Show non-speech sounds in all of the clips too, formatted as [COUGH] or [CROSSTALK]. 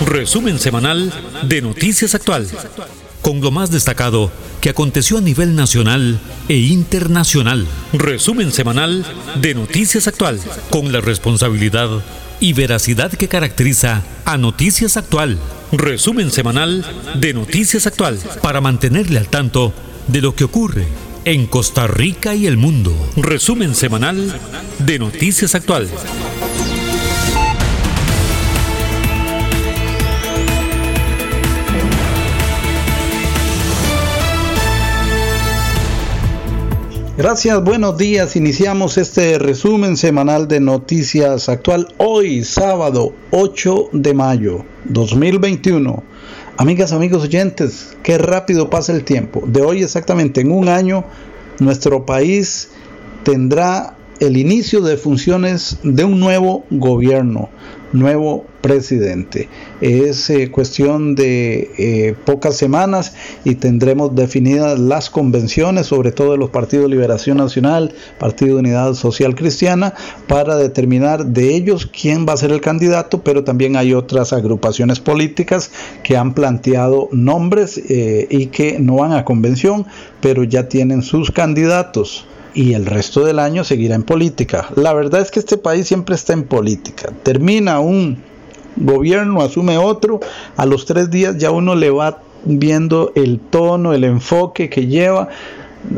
Resumen semanal de Noticias Actual. Con lo más destacado que aconteció a nivel nacional e internacional. Resumen semanal de Noticias Actual. Con la responsabilidad y veracidad que caracteriza a Noticias Actual. Resumen semanal de Noticias Actual. Para mantenerle al tanto de lo que ocurre en Costa Rica y el mundo. Resumen semanal de Noticias Actual. Gracias, buenos días. Iniciamos este resumen semanal de Noticias Actual hoy, sábado 8 de mayo 2021. Amigas, amigos oyentes, qué rápido pasa el tiempo. De hoy exactamente en un año, nuestro país tendrá el inicio de funciones de un nuevo gobierno, nuevo presidente. Es eh, cuestión de eh, pocas semanas y tendremos definidas las convenciones, sobre todo de los partidos Liberación Nacional, Partido Unidad Social Cristiana, para determinar de ellos quién va a ser el candidato, pero también hay otras agrupaciones políticas que han planteado nombres eh, y que no van a convención, pero ya tienen sus candidatos y el resto del año seguirá en política. La verdad es que este país siempre está en política. Termina un gobierno, asume otro, a los tres días ya uno le va viendo el tono, el enfoque que lleva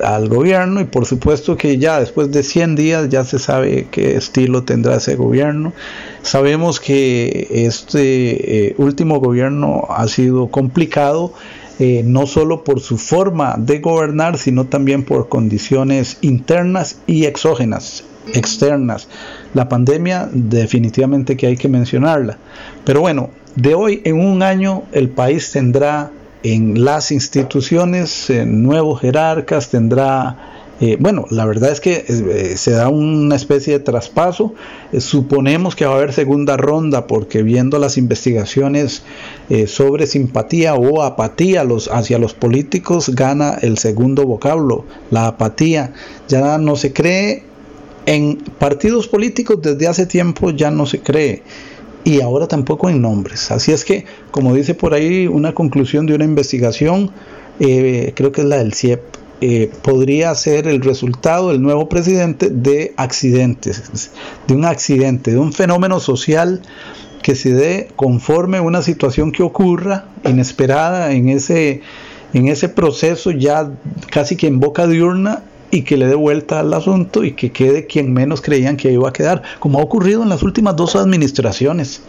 al gobierno y por supuesto que ya después de 100 días ya se sabe qué estilo tendrá ese gobierno. Sabemos que este eh, último gobierno ha sido complicado eh, no solo por su forma de gobernar, sino también por condiciones internas y exógenas, externas. La pandemia definitivamente que hay que mencionarla. Pero bueno, de hoy en un año el país tendrá en las instituciones nuevos jerarcas, tendrá eh, bueno, la verdad es que eh, se da una especie de traspaso. Eh, suponemos que va a haber segunda ronda porque viendo las investigaciones sobre simpatía o apatía hacia los políticos gana el segundo vocablo, la apatía. Ya no se cree en partidos políticos desde hace tiempo, ya no se cree. Y ahora tampoco en nombres. Así es que, como dice por ahí una conclusión de una investigación, creo que es la del CIEP, eh, podría ser el resultado del nuevo presidente de accidentes, de un accidente, de un fenómeno social que se dé conforme una situación que ocurra inesperada en ese, en ese proceso ya casi que en boca de urna y que le dé vuelta al asunto y que quede quien menos creían que iba a quedar, como ha ocurrido en las últimas dos administraciones.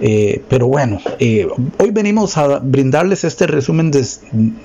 Eh, pero bueno, eh, hoy venimos a brindarles este resumen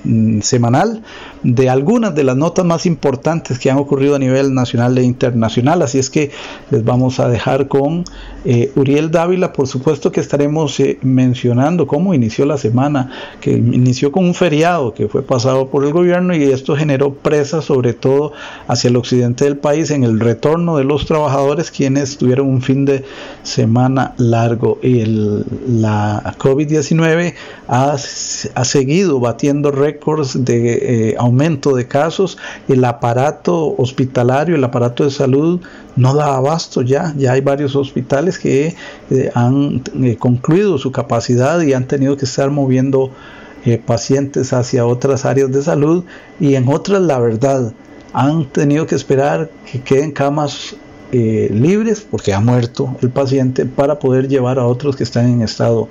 mm, semanal de algunas de las notas más importantes que han ocurrido a nivel nacional e internacional. Así es que les vamos a dejar con eh, Uriel Dávila. Por supuesto que estaremos mencionando cómo inició la semana, que inició con un feriado que fue pasado por el gobierno y esto generó presa sobre todo hacia el occidente del país en el retorno de los trabajadores quienes tuvieron un fin de semana largo el la COVID-19 ha, seguido batiendo récords de eh, aumento de casos. El aparato hospitalario, el aparato de salud no da abasto ya. Ya hay varios hospitales que eh, han eh, concluido su capacidad y han tenido que estar moviendo pacientes hacia otras áreas de salud y en otras la verdad han tenido que esperar que queden camas eh, libres porque ha muerto el paciente para poder llevar a otros que están en estado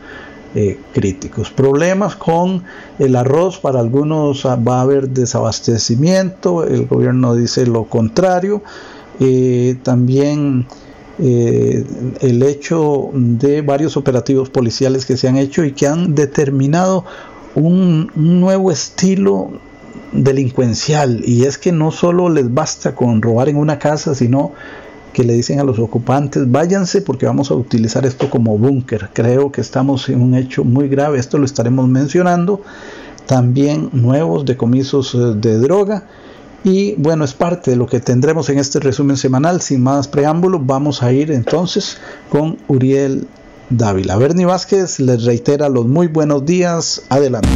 eh, críticos. Problemas con el arroz, para algunos ah, va a haber desabastecimiento, el gobierno dice lo contrario. Eh, también el hecho de varios operativos policiales que se han hecho y que han determinado un nuevo estilo delincuencial y es que no solo les basta con robar en una casa, sino que le dicen a los ocupantes, váyanse porque vamos a utilizar esto como búnker. Creo que estamos en un hecho muy grave, esto lo estaremos mencionando. También nuevos decomisos eh, de droga. Y bueno, es parte de lo que tendremos en este resumen semanal. Sin más preámbulo, vamos a ir entonces con Uriel Dávila. Bernie Vázquez les reitera los muy buenos días. Adelante.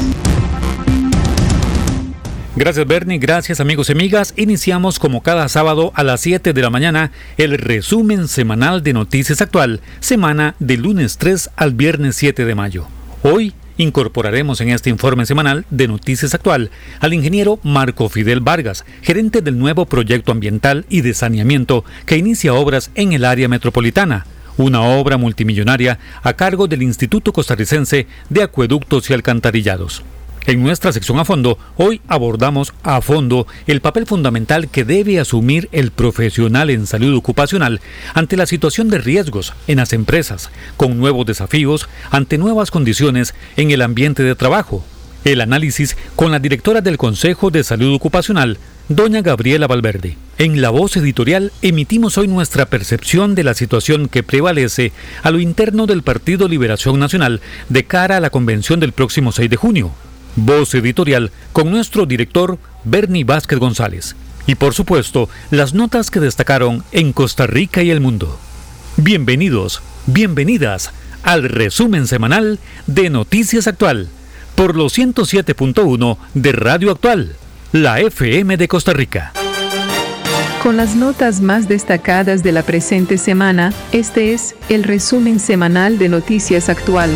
Gracias Bernie, gracias amigos y amigas. Iniciamos como cada sábado a las 7 de la mañana el resumen semanal de Noticias Actual, semana del lunes 3 al viernes 7 de mayo. Hoy incorporaremos en este informe semanal de Noticias Actual al ingeniero Marco Fidel Vargas, gerente del nuevo proyecto ambiental y de saneamiento que inicia obras en el área metropolitana una obra multimillonaria a cargo del Instituto Costarricense de Acueductos y Alcantarillados. En nuestra sección a fondo, hoy abordamos a fondo el papel fundamental que debe asumir el profesional en salud ocupacional ante la situación de riesgos en las empresas, con nuevos desafíos ante nuevas condiciones en el ambiente de trabajo. El análisis con la directora del Consejo de Salud Ocupacional, doña Gabriela Valverde. En la voz editorial emitimos hoy nuestra percepción de la situación que prevalece a lo interno del Partido Liberación Nacional de cara a la convención del próximo 6 de junio Voz editorial con nuestro director Bernie Vázquez González. Y por supuesto, las notas que destacaron en Costa Rica y el mundo. Bienvenidos, bienvenidas al resumen semanal de Noticias Actual por los 107.1 de Radio Actual, la FM de Costa Rica. Con las notas más destacadas de la presente semana, este es el resumen semanal de Noticias Actual.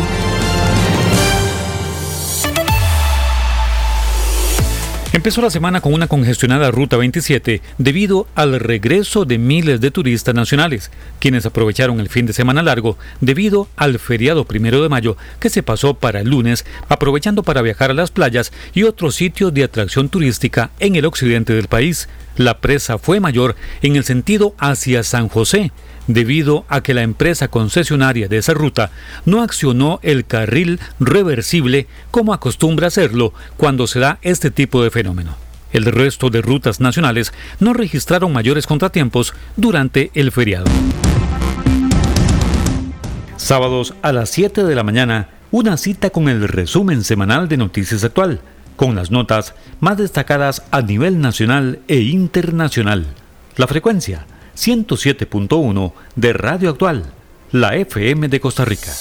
Empezó la semana con una congestionada Ruta 27 debido al regreso de miles de turistas nacionales, quienes aprovecharon el fin de semana largo debido al feriado primero de mayo que se pasó para el lunes, aprovechando para viajar a las playas y otros sitios de atracción turística en el occidente del país. La presa fue mayor en el sentido hacia San José, debido a que la empresa concesionaria de esa ruta no accionó el carril reversible como acostumbra hacerlo cuando se da este tipo de fenómeno. El resto de rutas nacionales no registraron mayores contratiempos durante el feriado. Sábados a las 7 de la mañana, una cita con el resumen semanal de Noticias Actual, con las notas más destacadas a nivel nacional e internacional. La frecuencia 107.1 de Radio Actual, la FM de Costa Rica.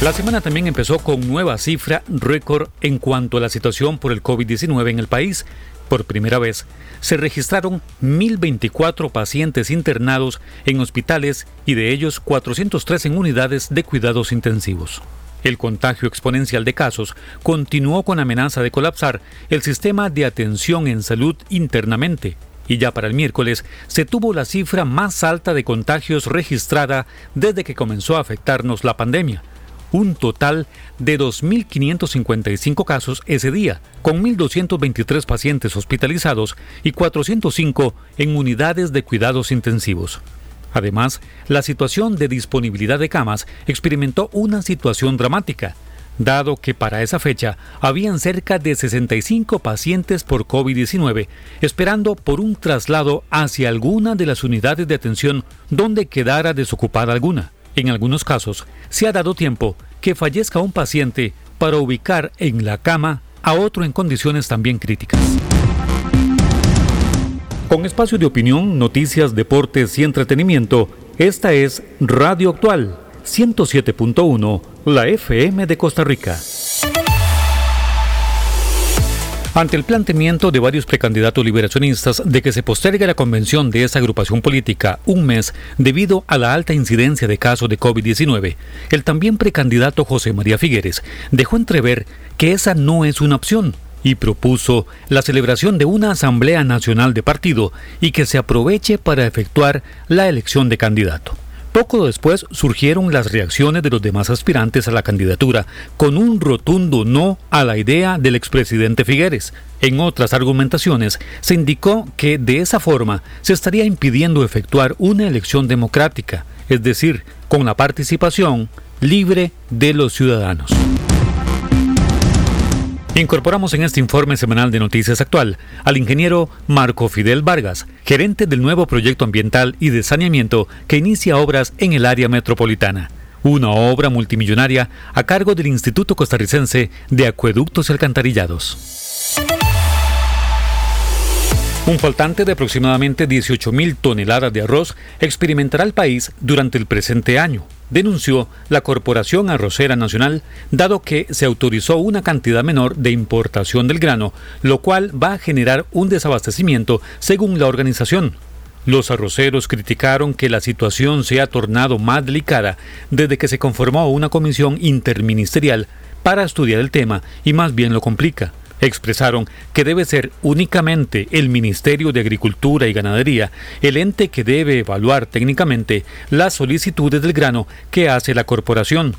La semana también empezó con nueva cifra récord en cuanto a la situación por el COVID-19 en el país. Por primera vez se registraron 1.024 pacientes internados en hospitales y de ellos 403 en unidades de cuidados intensivos. El contagio exponencial de casos continuó con amenaza de colapsar el sistema de atención en salud internamente y ya para el miércoles se tuvo la cifra más alta de contagios registrada desde que comenzó a afectarnos la pandemia. Un total de 2.555 casos ese día, con 1.223 pacientes hospitalizados y 405 en unidades de cuidados intensivos. Además, la situación de disponibilidad de camas experimentó una situación dramática, dado que para esa fecha habían cerca de 65 pacientes por COVID-19 esperando por un traslado hacia alguna de las unidades de atención donde quedara desocupada alguna. En algunos casos, se ha dado tiempo que fallezca un paciente para ubicar en la cama a otro en condiciones también críticas. Con espacio de opinión, noticias, deportes y entretenimiento, esta es Radio Actual 107.1 la FM de Costa Rica. Ante el planteamiento de varios precandidatos liberacionistas de que se postergue la convención de esa agrupación política un mes debido a la alta incidencia de casos de COVID-19, el también precandidato José María Figueres dejó entrever que esa no es una opción y propuso la celebración de una Asamblea Nacional de Partido y que se aproveche para efectuar la elección de candidato. Poco después surgieron las reacciones de los demás aspirantes a la candidatura, con un rotundo no a la idea del expresidente Figueres. En otras argumentaciones se indicó que de esa forma se estaría impidiendo efectuar una elección democrática, es decir, con la participación libre de los ciudadanos. Incorporamos en este informe semanal de Noticias Actual al ingeniero Marco Fidel Vargas, gerente del nuevo proyecto ambiental y de saneamiento que inicia obras en el área metropolitana. Una obra multimillonaria a cargo del Instituto Costarricense de Acueductos y Alcantarillados. Un faltante de aproximadamente 18.000 toneladas de arroz experimentará el país durante el presente año denunció la Corporación Arrocera Nacional, dado que se autorizó una cantidad menor de importación del grano, lo cual va a generar un desabastecimiento según la organización. Los arroceros criticaron que la situación se ha tornado más delicada desde que se conformó una comisión interministerial para estudiar el tema y más bien lo complica. Expresaron que debe ser únicamente el Ministerio de Agricultura y Ganadería el ente que debe evaluar técnicamente las solicitudes del grano que hace la corporación.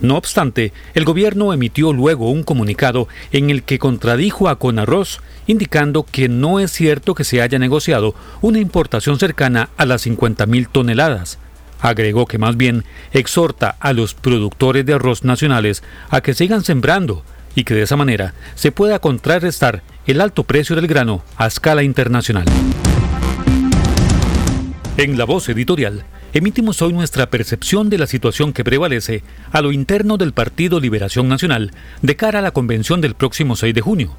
No obstante, el gobierno emitió luego un comunicado en el que contradijo a Conarroz, indicando que no es cierto que se haya negociado una importación cercana a las 50.000 toneladas. Agregó que más bien exhorta a los productores de arroz nacionales a que sigan sembrando y que de esa manera se pueda contrarrestar el alto precio del grano a escala internacional. En la voz editorial, emitimos hoy nuestra percepción de la situación que prevalece a lo interno del Partido Liberación Nacional de cara a la convención del próximo 6 de junio.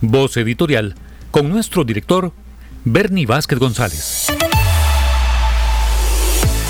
Voz editorial con nuestro director, Bernie Vázquez González.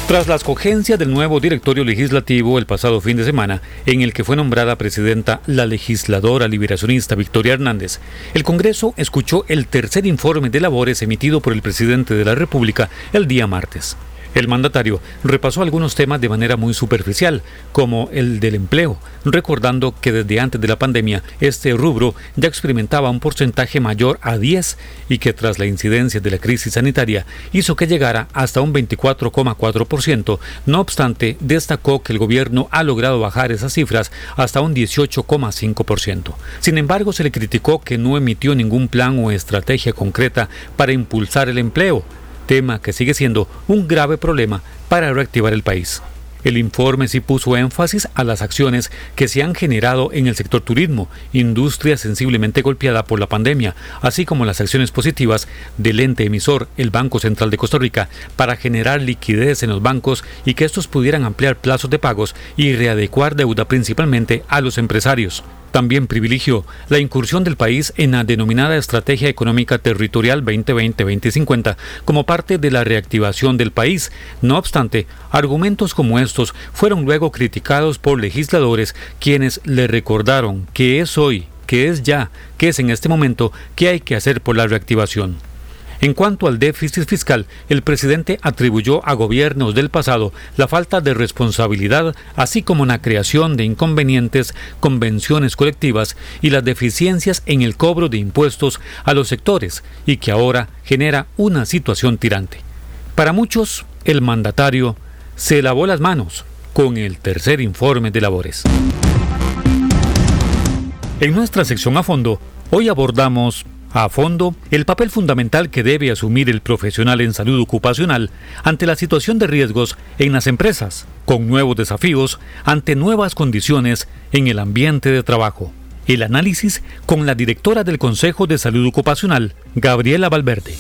Tras la escogencia del nuevo directorio legislativo el pasado fin de semana, en el que fue nombrada presidenta la legisladora liberacionista Victoria Hernández, el Congreso escuchó el tercer informe de labores emitido por el presidente de la República el día martes. El mandatario repasó algunos temas de manera muy superficial, como el del empleo, recordando que desde antes de la pandemia este rubro ya experimentaba un porcentaje mayor a 10 y que tras la incidencia de la crisis sanitaria hizo que llegara hasta un 24,4%. No obstante, destacó que el gobierno ha logrado bajar esas cifras hasta un 18,5%. Sin embargo, se le criticó que no emitió ningún plan o estrategia concreta para impulsar el empleo, tema que sigue siendo un grave problema para reactivar el país. El informe sí puso énfasis a las acciones que se han generado en el sector turismo, industria sensiblemente golpeada por la pandemia, así como las acciones positivas del ente emisor, el Banco Central de Costa Rica, para generar liquidez en los bancos y que estos pudieran ampliar plazos de pagos y readecuar deuda principalmente a los empresarios. También privilegió la incursión del país en la denominada Estrategia Económica Territorial 2020-2050 como parte de la reactivación del país. No obstante, argumentos como estos fueron luego criticados por legisladores quienes le recordaron que es hoy, que es ya, que es en este momento que hay que hacer por la reactivación. En cuanto al déficit fiscal, el presidente atribuyó a gobiernos del pasado la falta de responsabilidad, así como la creación de inconvenientes convenciones colectivas y las deficiencias en el cobro de impuestos a los sectores, y que ahora genera una situación tirante. Para muchos, el mandatario se lavó las manos con el tercer informe de labores. En nuestra sección a fondo, hoy abordamos a fondo el papel fundamental que debe asumir el profesional en salud ocupacional ante la situación de riesgos en las empresas, con nuevos desafíos ante nuevas condiciones en el ambiente de trabajo. El análisis con la directora del Consejo de Salud Ocupacional, Gabriela Valverde.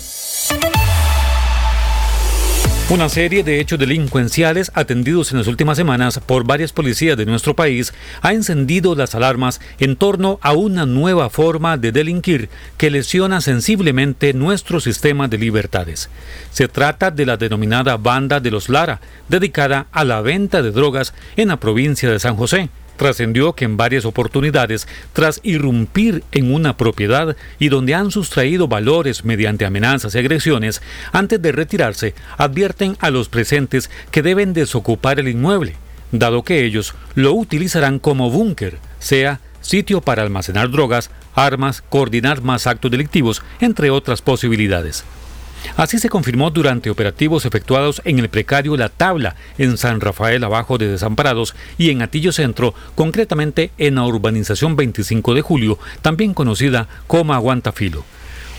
Una serie de hechos delincuenciales atendidos en las últimas semanas por varias policías de nuestro país ha encendido las alarmas en torno a una nueva forma de delinquir que lesiona sensiblemente nuestro sistema de libertades. Se trata de la denominada Banda de los Lara, dedicada a la venta de drogas en la provincia de San José. Trascendió que en varias oportunidades, tras irrumpir en una propiedad y donde han sustraído valores mediante amenazas y agresiones, antes de retirarse, advierten a los presentes que deben desocupar el inmueble, dado que ellos lo utilizarán como búnker, sea sitio para almacenar drogas, armas, coordinar más actos delictivos, entre otras posibilidades. Así se confirmó durante operativos efectuados en el precario La Tabla, en San Rafael abajo de Desamparados y en Atillo Centro, concretamente en la urbanización 25 de Julio, también conocida como Aguantafilo.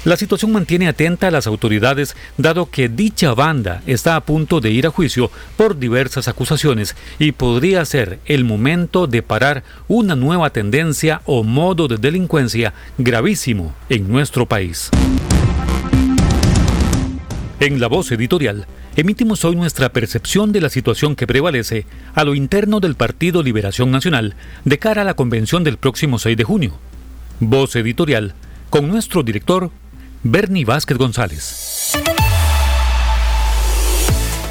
La situación mantiene atenta a las autoridades dado que dicha banda está a punto de ir a juicio por diversas acusaciones y podría ser el momento de parar una nueva tendencia o modo de delincuencia gravísimo en nuestro país. En la voz editorial, emitimos hoy nuestra percepción de la situación que prevalece a lo interno del Partido Liberación Nacional de cara a la convención del próximo 6 de junio. Voz editorial con nuestro director, Bernie Vázquez González.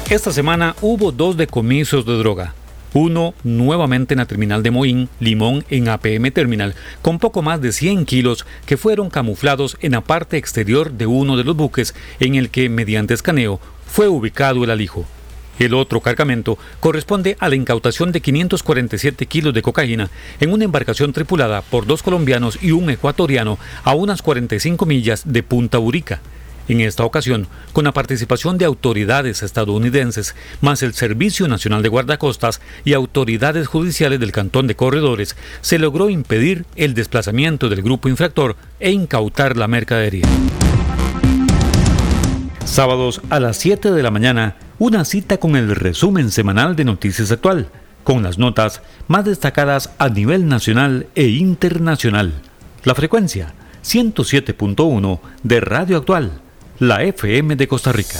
Esta semana hubo dos decomisos de droga. Uno nuevamente en la terminal de Moín, Limón en APM Terminal, con poco más de 100 kilos que fueron camuflados en la parte exterior de uno de los buques en el que, mediante escaneo, fue ubicado el alijo. El otro cargamento corresponde a la incautación de 547 kilos de cocaína en una embarcación tripulada por dos colombianos y un ecuatoriano a unas 45 millas de Punta Urica. En esta ocasión, con la participación de autoridades estadounidenses, más el Servicio Nacional de Guardacostas y autoridades judiciales del Cantón de Corredores, se logró impedir el desplazamiento del grupo infractor e incautar la mercadería. Sábados a las 7 de la mañana, una cita con el resumen semanal de Noticias Actual, con las notas más destacadas a nivel nacional e internacional. La frecuencia 107.1 de Radio Actual la FM de Costa Rica.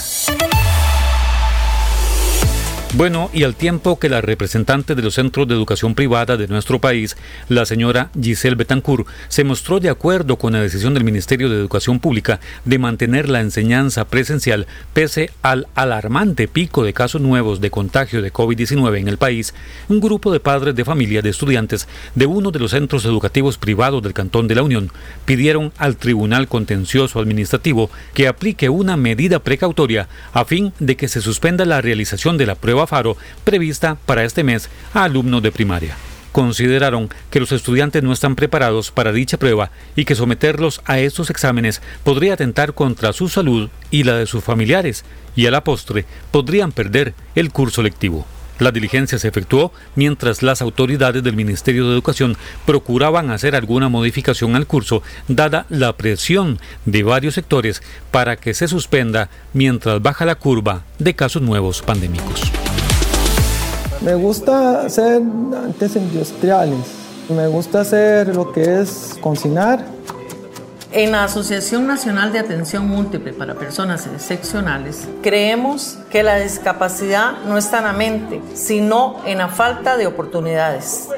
Bueno, y al tiempo que la representante de los centros de educación privada de nuestro país, la señora Giselle Betancourt, se mostró de acuerdo con la decisión del Ministerio de Educación Pública de mantener la enseñanza presencial pese al alarmante pico de casos nuevos de contagio de COVID-19 en el país, un grupo de padres de familia de estudiantes de uno de los centros educativos privados del Cantón de la Unión pidieron al Tribunal Contencioso Administrativo que aplique una medida precautoria a fin de que se suspenda la realización de la prueba Prevista para este mes a alumnos de primaria. Consideraron que los estudiantes no están preparados para dicha prueba y que someterlos a estos exámenes podría atentar contra su salud y la de sus familiares, y a la postre podrían perder el curso lectivo. La diligencia se efectuó mientras las autoridades del Ministerio de Educación procuraban hacer alguna modificación al curso, dada la presión de varios sectores para que se suspenda mientras baja la curva de casos nuevos pandémicos. Me gusta hacer antes industriales. Me gusta hacer lo que es cocinar. En la Asociación Nacional de Atención Múltiple para Personas Excepcionales, creemos que la discapacidad no está en la mente, sino en la falta de oportunidades.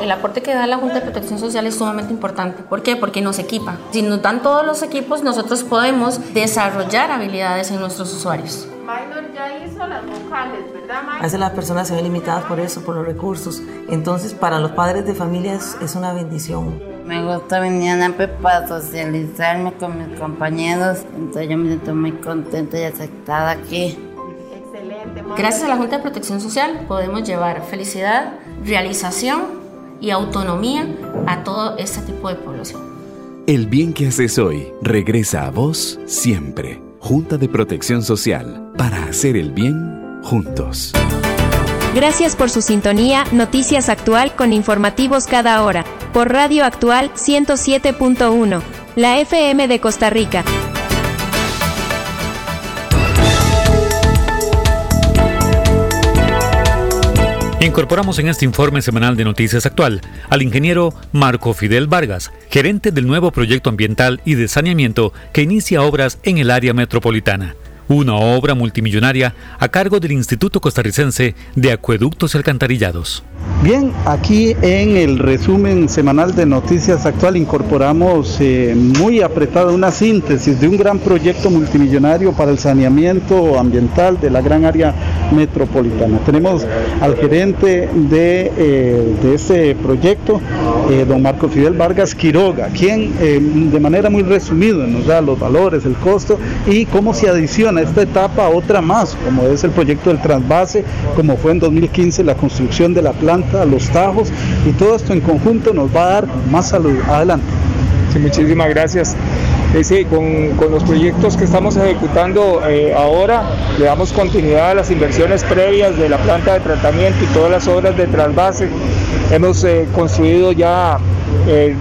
El aporte que da la Junta de Protección Social es sumamente importante. ¿Por qué? Porque nos equipa. Si nos dan todos los equipos, nosotros podemos desarrollar habilidades en nuestros usuarios. Minor ya hizo las vocales, ¿verdad, A veces las personas se ven limitadas por eso, por los recursos. Entonces, para los padres de familias es una bendición. Me gusta venir a NAPE para socializarme con mis compañeros, entonces yo me siento muy contenta y aceptada aquí. Excelente. Gracias a la Junta de Protección Social podemos llevar felicidad, realización y autonomía a todo este tipo de población. El bien que haces hoy regresa a vos siempre. Junta de Protección Social, para hacer el bien juntos. Gracias por su sintonía, Noticias Actual con informativos cada hora, por Radio Actual 107.1, la FM de Costa Rica. Incorporamos en este informe semanal de Noticias Actual al ingeniero Marco Fidel Vargas, gerente del nuevo proyecto ambiental y de saneamiento que inicia obras en el área metropolitana una obra multimillonaria a cargo del Instituto Costarricense de Acueductos y Alcantarillados. Bien, aquí en el resumen semanal de Noticias Actual incorporamos eh, muy apretada una síntesis de un gran proyecto multimillonario para el saneamiento ambiental de la gran área metropolitana. Tenemos al gerente de, eh, de este proyecto, eh, don Marco Fidel Vargas Quiroga, quien de manera muy resumida nos da los valores, el costo y cómo se adiciona esta etapa otra más, como es el proyecto del transvase, como fue en 2015 la construcción de la planta, los tajos, y todo esto en conjunto nos va a dar más salud. Adelante. Muchísimas gracias. Eh, con, los proyectos que estamos ejecutando eh, ahora, le damos continuidad a las inversiones previas de la planta de tratamiento y todas las obras de trasvase. Hemos eh, construido ya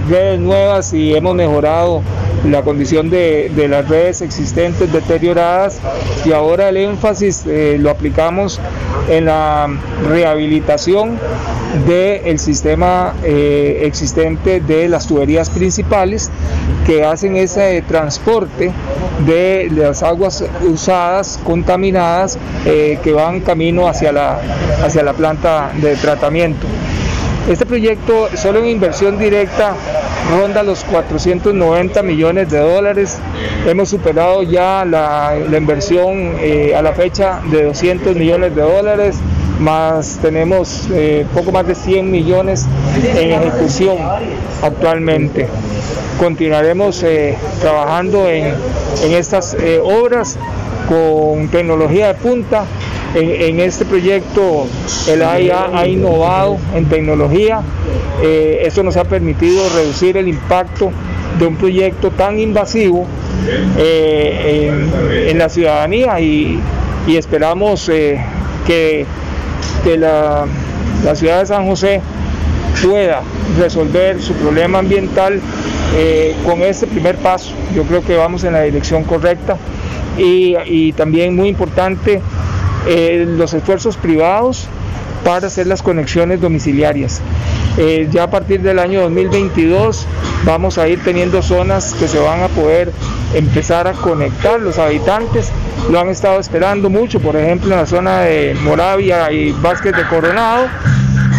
redes nuevas y hemos mejorado la condición de, las redes existentes deterioradas y ahora el énfasis eh, lo aplicamos en la rehabilitación del sistema eh, existente de las tuberías principales que hacen ese transporte de las aguas usadas, contaminadas, eh, que van camino hacia la, hacia la planta de tratamiento. Este proyecto solo en inversión directa ronda los 490 millones de dólares. Hemos superado ya la, inversión eh, a la fecha de 200 millones de dólares. más tenemos eh, poco más de 100 millones en ejecución actualmente. Continuaremos eh, trabajando en, estas obras con tecnología de punta. En, este proyecto el AIA ha innovado en tecnología. esto nos ha permitido reducir el impacto de un proyecto tan invasivo en, la ciudadanía y, esperamos que que la, ciudad de San José pueda resolver su problema ambiental eh, con este primer paso. Yo creo que vamos en la dirección correcta y, también muy importante eh, los esfuerzos privados para hacer las conexiones domiciliarias. Eh, ya a partir del año 2022 vamos a ir teniendo zonas que se van a poder empezar a conectar los habitantes. Lo han estado esperando mucho, por ejemplo en la zona de Moravia y Vázquez de Coronado,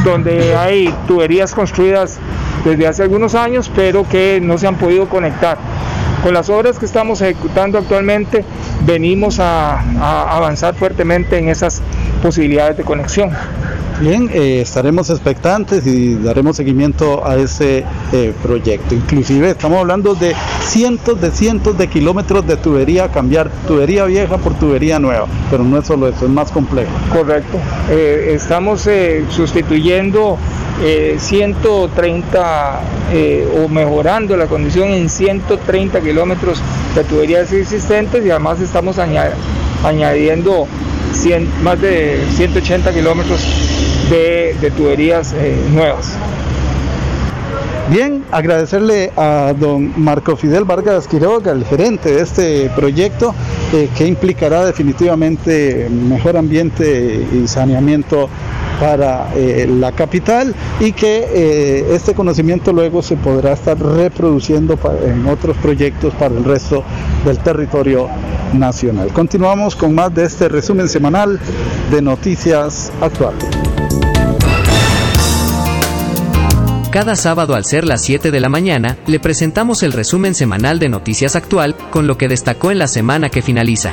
donde hay tuberías construidas desde hace algunos años, pero que no se han podido conectar. Con las obras que estamos ejecutando actualmente, venimos a avanzar fuertemente en esas posibilidades de conexión. Bien, eh, estaremos expectantes y daremos seguimiento a ese eh, proyecto. Inclusive estamos hablando de cientos de cientos de kilómetros de tubería, cambiar tubería vieja por tubería nueva, pero no es solo eso, es más complejo. Correcto. Eh, estamos sustituyendo 130 o mejorando la condición en 130 kilómetros de tuberías existentes y además estamos añadiendo más de 180 kilómetros de, tuberías eh, nuevas. Bien, agradecerle a don Marco Fidel Vargas Quiroga, el gerente de este proyecto, eh, que implicará definitivamente mejor ambiente y saneamiento para eh, la capital y que este conocimiento luego se podrá estar reproduciendo en otros proyectos para el resto del territorio nacional. Continuamos con más de este resumen semanal de Noticias Actuales. Cada sábado al ser las 7 de la mañana, le presentamos el resumen semanal de Noticias Actual con lo que destacó en la semana que finaliza.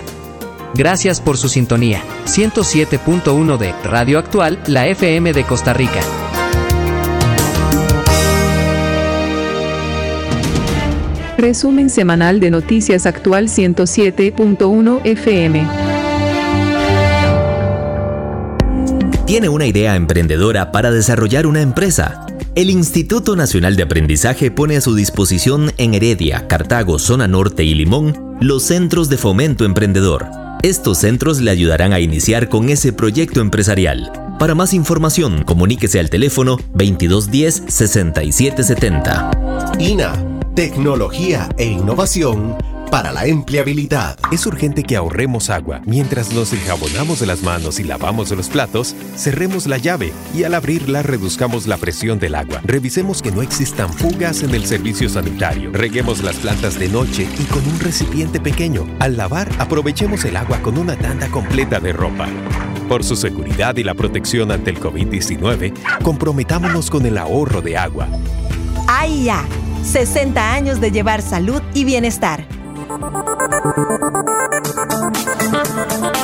Gracias por su sintonía. 107.1 de Radio Actual, la FM de Costa Rica. Resumen semanal de Noticias Actual 107.1 FM. ¿Tiene una idea emprendedora para desarrollar una empresa? El Instituto Nacional de Aprendizaje pone a su disposición en Heredia, Cartago, Zona Norte y Limón los centros de fomento emprendedor. Estos centros le ayudarán a iniciar con ese proyecto empresarial. Para más información, comuníquese al teléfono 2210-6770. INA, tecnología e innovación para la empleabilidad. Es urgente que ahorremos agua. Mientras nos enjabonamos de las manos y lavamos los platos, cerremos la llave y al abrirla reduzcamos la presión del agua. Revisemos que no existan fugas en el servicio sanitario. Reguemos las plantas de noche y con un recipiente pequeño. Al lavar, aprovechemos el agua con una tanda completa de ropa. Por su seguridad y la protección ante el COVID-19, comprometámonos con el ahorro de agua. AIA, 60 años de llevar salud y bienestar.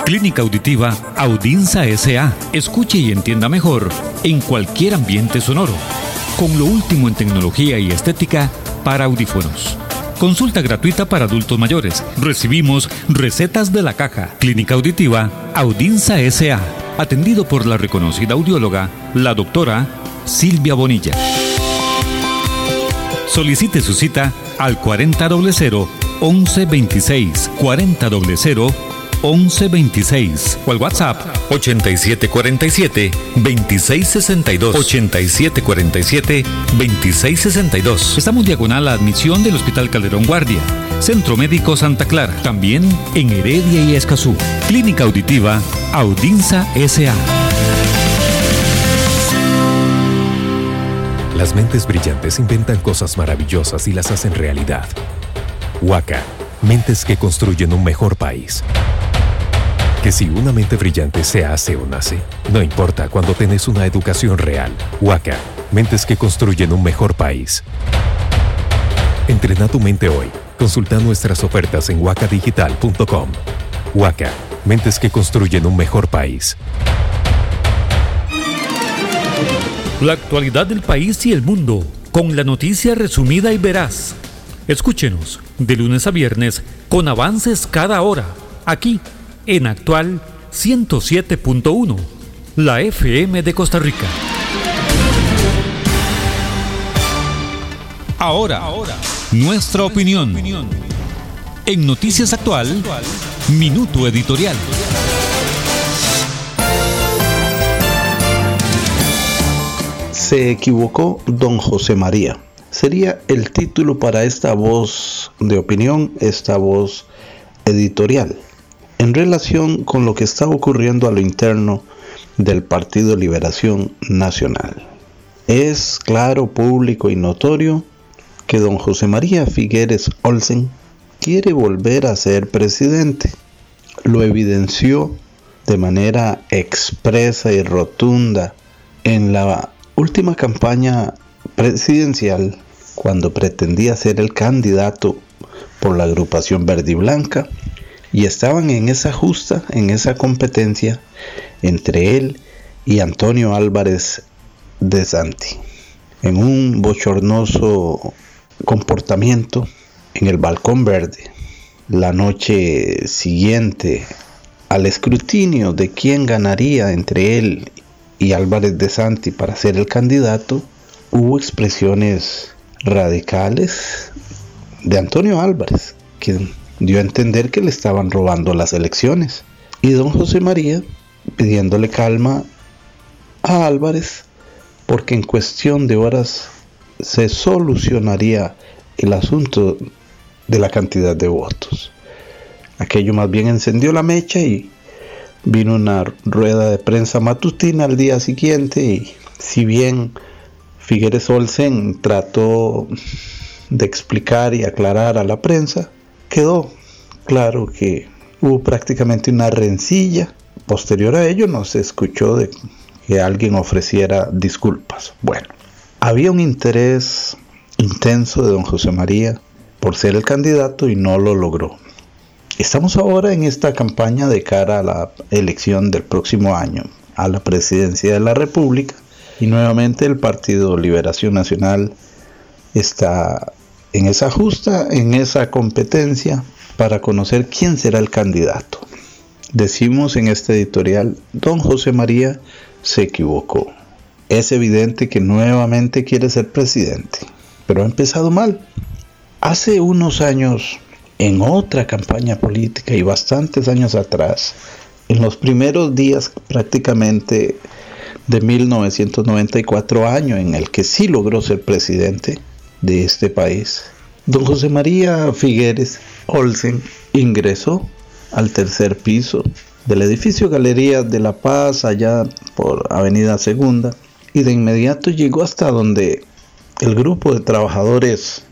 Clínica Auditiva Audinza SA. Escuche y entienda mejor en cualquier ambiente sonoro. Con lo último en tecnología y estética para audífonos. Consulta gratuita para adultos mayores. Recibimos recetas de la caja. Clínica Auditiva Audinza SA. Atendido por la reconocida audióloga, la doctora Silvia Bonilla. Solicite su cita al 4000 1126 4000 1126 o al WhatsApp 8747 2662 8747 2662. Estamos diagonal a admisión del Hospital Calderón Guardia, Centro Médico Santa Clara, también en Heredia y Escazú. Clínica Auditiva Audinza SA. Las mentes brillantes inventan cosas maravillosas y las hacen realidad. Huaca, mentes que construyen un mejor país. Que si una mente brillante se hace o nace, no importa cuando tenés una educación real. Huaca, mentes que construyen un mejor país. Entrena tu mente hoy. Consulta nuestras ofertas en huacadigital.com. Huaca, mentes que construyen un mejor país. La actualidad del país y el mundo, con la noticia resumida y veraz. Escúchenos de lunes a viernes con avances cada hora, aquí en Actual 107.1, la FM de Costa Rica. Ahora, nuestra opinión. En Noticias Actual, Minuto Editorial. Se equivocó don José María. Sería el título para esta voz de opinión, esta voz editorial, en relación con lo que está ocurriendo a lo interno del Partido Liberación Nacional. Es claro, público y notorio que don José María Figueres Olsen quiere volver a ser presidente. Lo evidenció de manera expresa y rotunda en la última campaña presidencial, cuando pretendía ser el candidato por la agrupación verde y blanca, y estaban en esa justa, en esa competencia entre él y Antonio Álvarez de Santi, en un bochornoso comportamiento en el balcón verde. La noche siguiente al escrutinio de quién ganaría entre él y Álvarez de Santi para ser el candidato, hubo expresiones radicales de Antonio Álvarez, quien dio a entender que le estaban robando las elecciones. Y don José María pidiéndole calma a Álvarez, porque en cuestión de horas se solucionaría el asunto de la cantidad de votos. Aquello más bien encendió la mecha y vino una rueda de prensa matutina al día siguiente y si bien Figueres Olsen trató de explicar y aclarar a la prensa, quedó claro que hubo prácticamente una rencilla. Posterior a ello no se escuchó de que alguien ofreciera disculpas. Bueno, había un interés intenso de don José María por ser el candidato y no lo logró. Estamos ahora en esta campaña de cara a la elección del próximo año, a la presidencia de la República, y nuevamente el Partido Liberación Nacional está en esa justa, en esa competencia para conocer quién será el candidato. Decimos en este editorial, don José María se equivocó. Es evidente que nuevamente quiere ser presidente, pero ha empezado mal. Hace unos años en otra campaña política y bastantes años atrás, en los primeros días prácticamente de 1994 año en el que sí logró ser presidente de este país, don José María Figueres Olsen ingresó al tercer piso del edificio Galería de la Paz allá por Avenida Segunda y de inmediato llegó hasta donde el grupo de trabajadores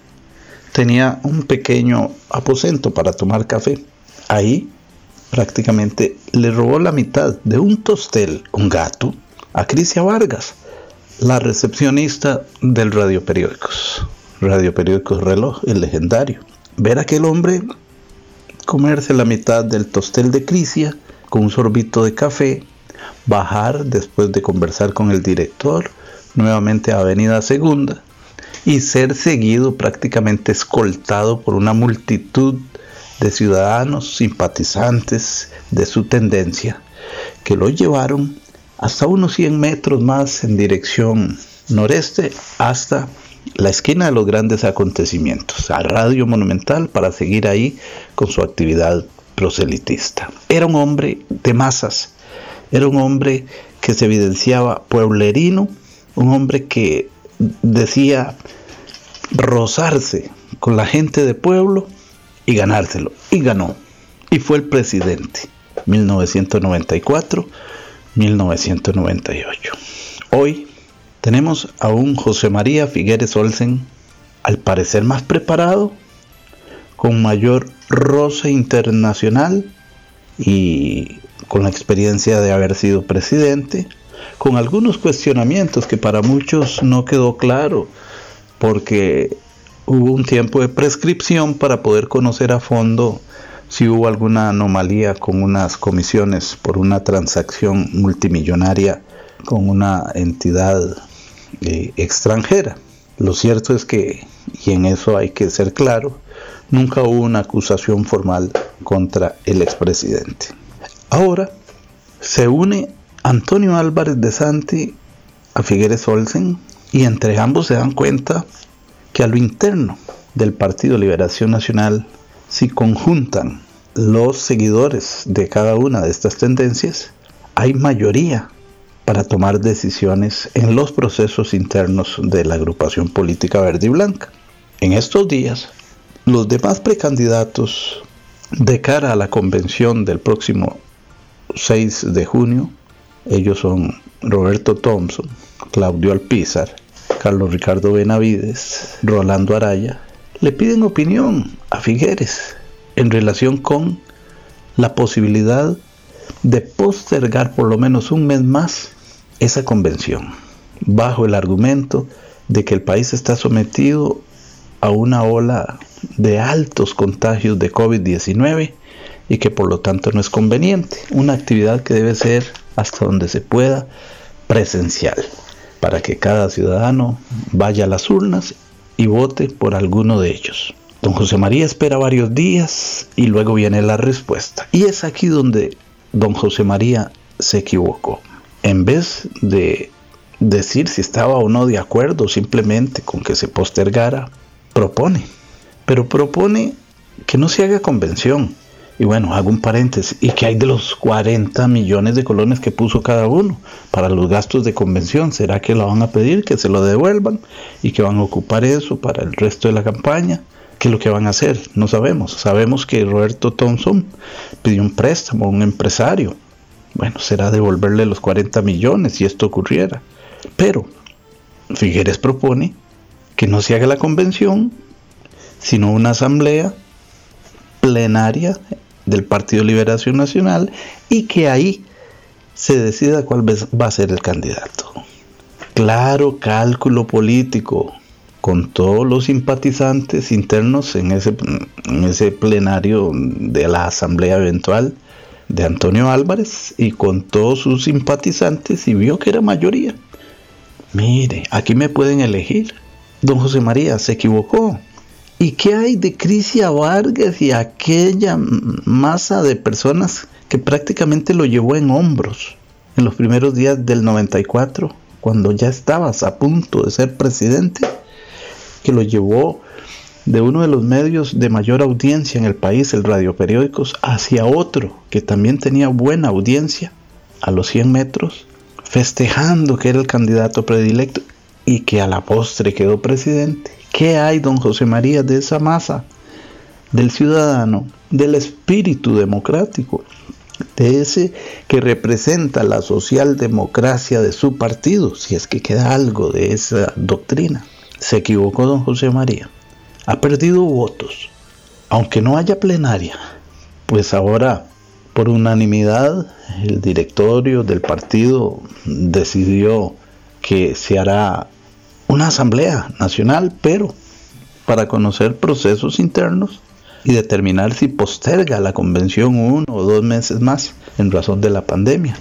tenía un pequeño aposento para tomar café. Ahí prácticamente le robó la mitad de un tostel, un gato, a Crisia Vargas, la recepcionista del Radio Periódicos. Radio Periódicos Reloj, el legendario. Ver a aquel hombre comerse la mitad del tostel de Crisia con un sorbito de café, bajar después de conversar con el director, nuevamente a Avenida Segunda, y ser seguido prácticamente escoltado por una multitud de ciudadanos simpatizantes de su tendencia que lo llevaron hasta unos 100 metros más en dirección noreste hasta la esquina de los grandes acontecimientos, a Radio Monumental para seguir ahí con su actividad proselitista. Era un hombre de masas, era un hombre que se evidenciaba pueblerino, un hombre que decía rozarse con la gente de pueblo y ganárselo. Y ganó. Y fue el presidente. 1994-1998. Hoy tenemos a un José María Figueres Olsen, al parecer más preparado, con mayor roce internacional y con la experiencia de haber sido presidente, con algunos cuestionamientos que para muchos no quedó claro porque hubo un tiempo de prescripción para poder conocer a fondo si hubo alguna anomalía con unas comisiones por una transacción multimillonaria con una entidad eh, extranjera. Lo cierto es que, y en eso hay que ser claro, nunca hubo una acusación formal contra el expresidente. Ahora se une Antonio Álvarez de Santi a Figueres Olsen y entre ambos se dan cuenta que a lo interno del Partido Liberación Nacional, si conjuntan los seguidores de cada una de estas tendencias, hay mayoría para tomar decisiones en los procesos internos de la agrupación política verde y blanca. En estos días, los demás precandidatos de cara a la convención del próximo 6 de junio, ellos son Roberto Thompson, Claudio Alpizar, Carlos Ricardo Benavides, Rolando Araya, le piden opinión a Figueres en relación con la posibilidad de postergar por lo menos un mes más esa convención, bajo el argumento de que el país está sometido a una ola de altos contagios de COVID-19 y que por lo tanto no es conveniente, una actividad que debe ser hasta donde se pueda presencial, para que cada ciudadano vaya a las urnas y vote por alguno de ellos. Don José María espera varios días y luego viene la respuesta. Y es aquí donde don José María se equivocó. En vez de decir si estaba o no de acuerdo simplemente con que se postergara, propone. Pero propone que no se haga convención. Y bueno, hago un paréntesis. ¿Y que hay de los 40 millones de colones que puso cada uno para los gastos de convención? ¿Será que lo van a pedir, que se lo devuelvan y que van a ocupar eso para el resto de la campaña? ¿Qué es lo que van a hacer? No sabemos. Sabemos que Roberto Thompson pidió un préstamo a un empresario. Bueno, será devolverle los 40 millones si esto ocurriera. Pero Figueres propone que no se haga la convención, sino una asamblea plenaria del Partido Liberación Nacional y que ahí se decida cuál va a ser el candidato. Claro cálculo político, con todos los simpatizantes internos en ese, en ese plenario de la asamblea eventual de Antonio Álvarez y con todos sus simpatizantes y vio que era mayoría. Mire, aquí me pueden elegir. Don José María se equivocó. ¿Y qué hay de Crisia Vargas y aquella masa de personas que prácticamente lo llevó en hombros en los primeros días del 94, cuando ya estabas a punto de ser presidente? que lo llevó de uno de los medios de mayor audiencia en el país, el Radio Periódicos, hacia otro que también tenía buena audiencia a los 100 metros, festejando que era el candidato predilecto y que a la postre quedó presidente. ¿Qué hay, don José María, de esa masa del ciudadano, del espíritu democrático, de ese que representa la socialdemocracia de su partido, si es que queda algo de esa doctrina? Se equivocó don José María. Ha perdido votos. Aunque no haya plenaria, pues ahora por unanimidad el directorio del partido decidió que se hará una asamblea nacional, pero para conocer procesos internos y determinar si posterga la convención uno o dos meses más en razón de la pandemia.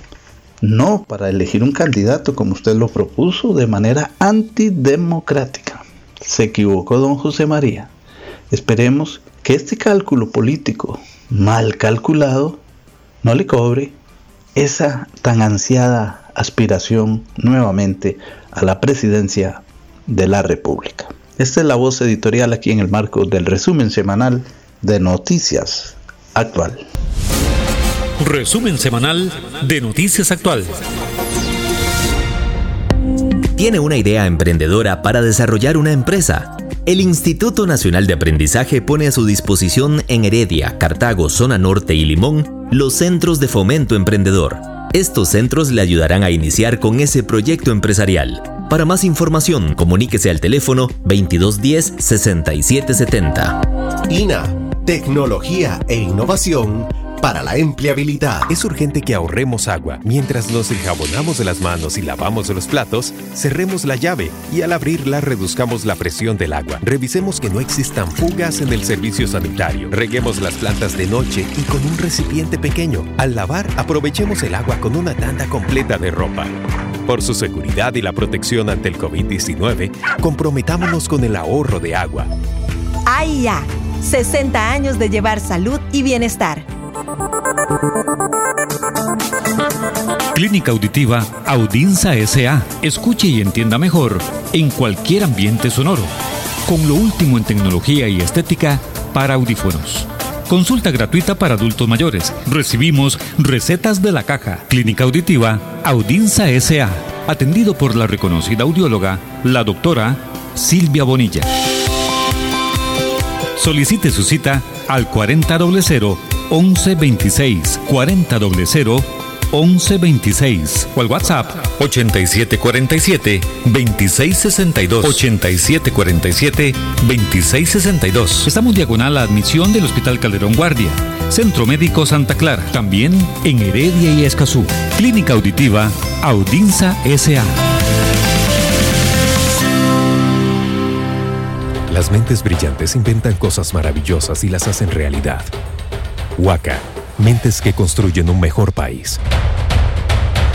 No para elegir un candidato como usted lo propuso de manera antidemocrática. Se equivocó don José María. Esperemos que este cálculo político mal calculado no le cobre esa tan ansiada aspiración nuevamente a la presidencia de la República. Esta es la voz editorial aquí en el marco del resumen semanal de Noticias Actual. Resumen semanal de Noticias Actual. ¿Tiene una idea emprendedora para desarrollar una empresa? El Instituto Nacional de Aprendizaje pone a su disposición en Heredia, Cartago, Zona Norte y Limón los centros de fomento emprendedor. Estos centros le ayudarán a iniciar con ese proyecto empresarial. Para más información, comuníquese al teléfono 2210-6770. INA, tecnología e innovación para la empleabilidad. Es urgente que ahorremos agua. Mientras nos enjabonamos de las manos y lavamos los platos, cerremos la llave y al abrirla reduzcamos la presión del agua. Revisemos que no existan fugas en el servicio sanitario. Reguemos las plantas de noche y con un recipiente pequeño. Al lavar, aprovechemos el agua con una tanda completa de ropa. Por su seguridad y la protección ante el COVID-19, comprometámonos con el ahorro de agua. AIA, 60 años de llevar salud y bienestar. Clínica Auditiva Audinza SA. Escuche y entienda mejor en cualquier ambiente sonoro. Con lo último en tecnología y estética para audífonos. Consulta gratuita para adultos mayores. Recibimos recetas de la caja. Clínica Auditiva Audinza SA. Atendido por la reconocida audióloga, la doctora Silvia Bonilla. Solicite su cita al 4000 1126 4000 1126 o al WhatsApp 8747 2662 8747 2662. Estamos diagonal a admisión del Hospital Calderón Guardia, Centro Médico Santa Clara, también en Heredia y Escazú. Clínica Auditiva Audinza SA. Las mentes brillantes inventan cosas maravillosas y las hacen realidad. Huaca, mentes que construyen un mejor país.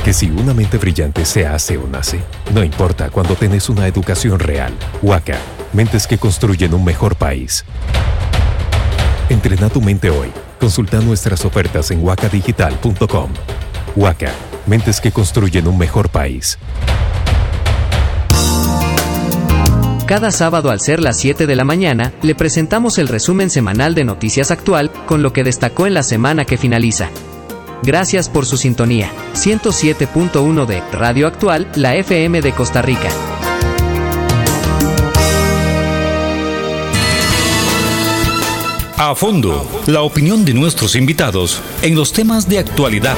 Que si una mente brillante se hace o nace, no importa cuando tenés una educación real. Huaca, mentes que construyen un mejor país. Entrena tu mente hoy. Consulta nuestras ofertas en huacadigital.com. Huaca, mentes que construyen un mejor país. Cada sábado al ser las 7 de la mañana, le presentamos el resumen semanal de Noticias Actual con lo que destacó en la semana que finaliza. Gracias por su sintonía. 107.1 de Radio Actual, la FM de Costa Rica. A fondo, la opinión de nuestros invitados en los temas de actualidad.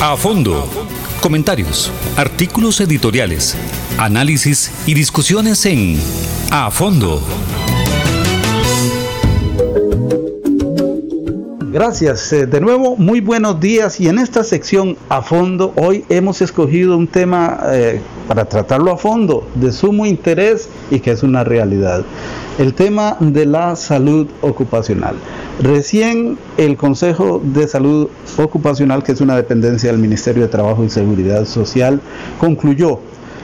A fondo Comentarios, artículos editoriales, análisis y discusiones en A Fondo. Gracias. Eh, de nuevo, muy buenos días. Y en esta sección a fondo, hoy hemos escogido un tema eh, para tratarlo a fondo, de sumo interés y que es una realidad. El tema de la salud ocupacional. Recién el Consejo de Salud Ocupacional, que es una dependencia del Ministerio de Trabajo y Seguridad Social, concluyó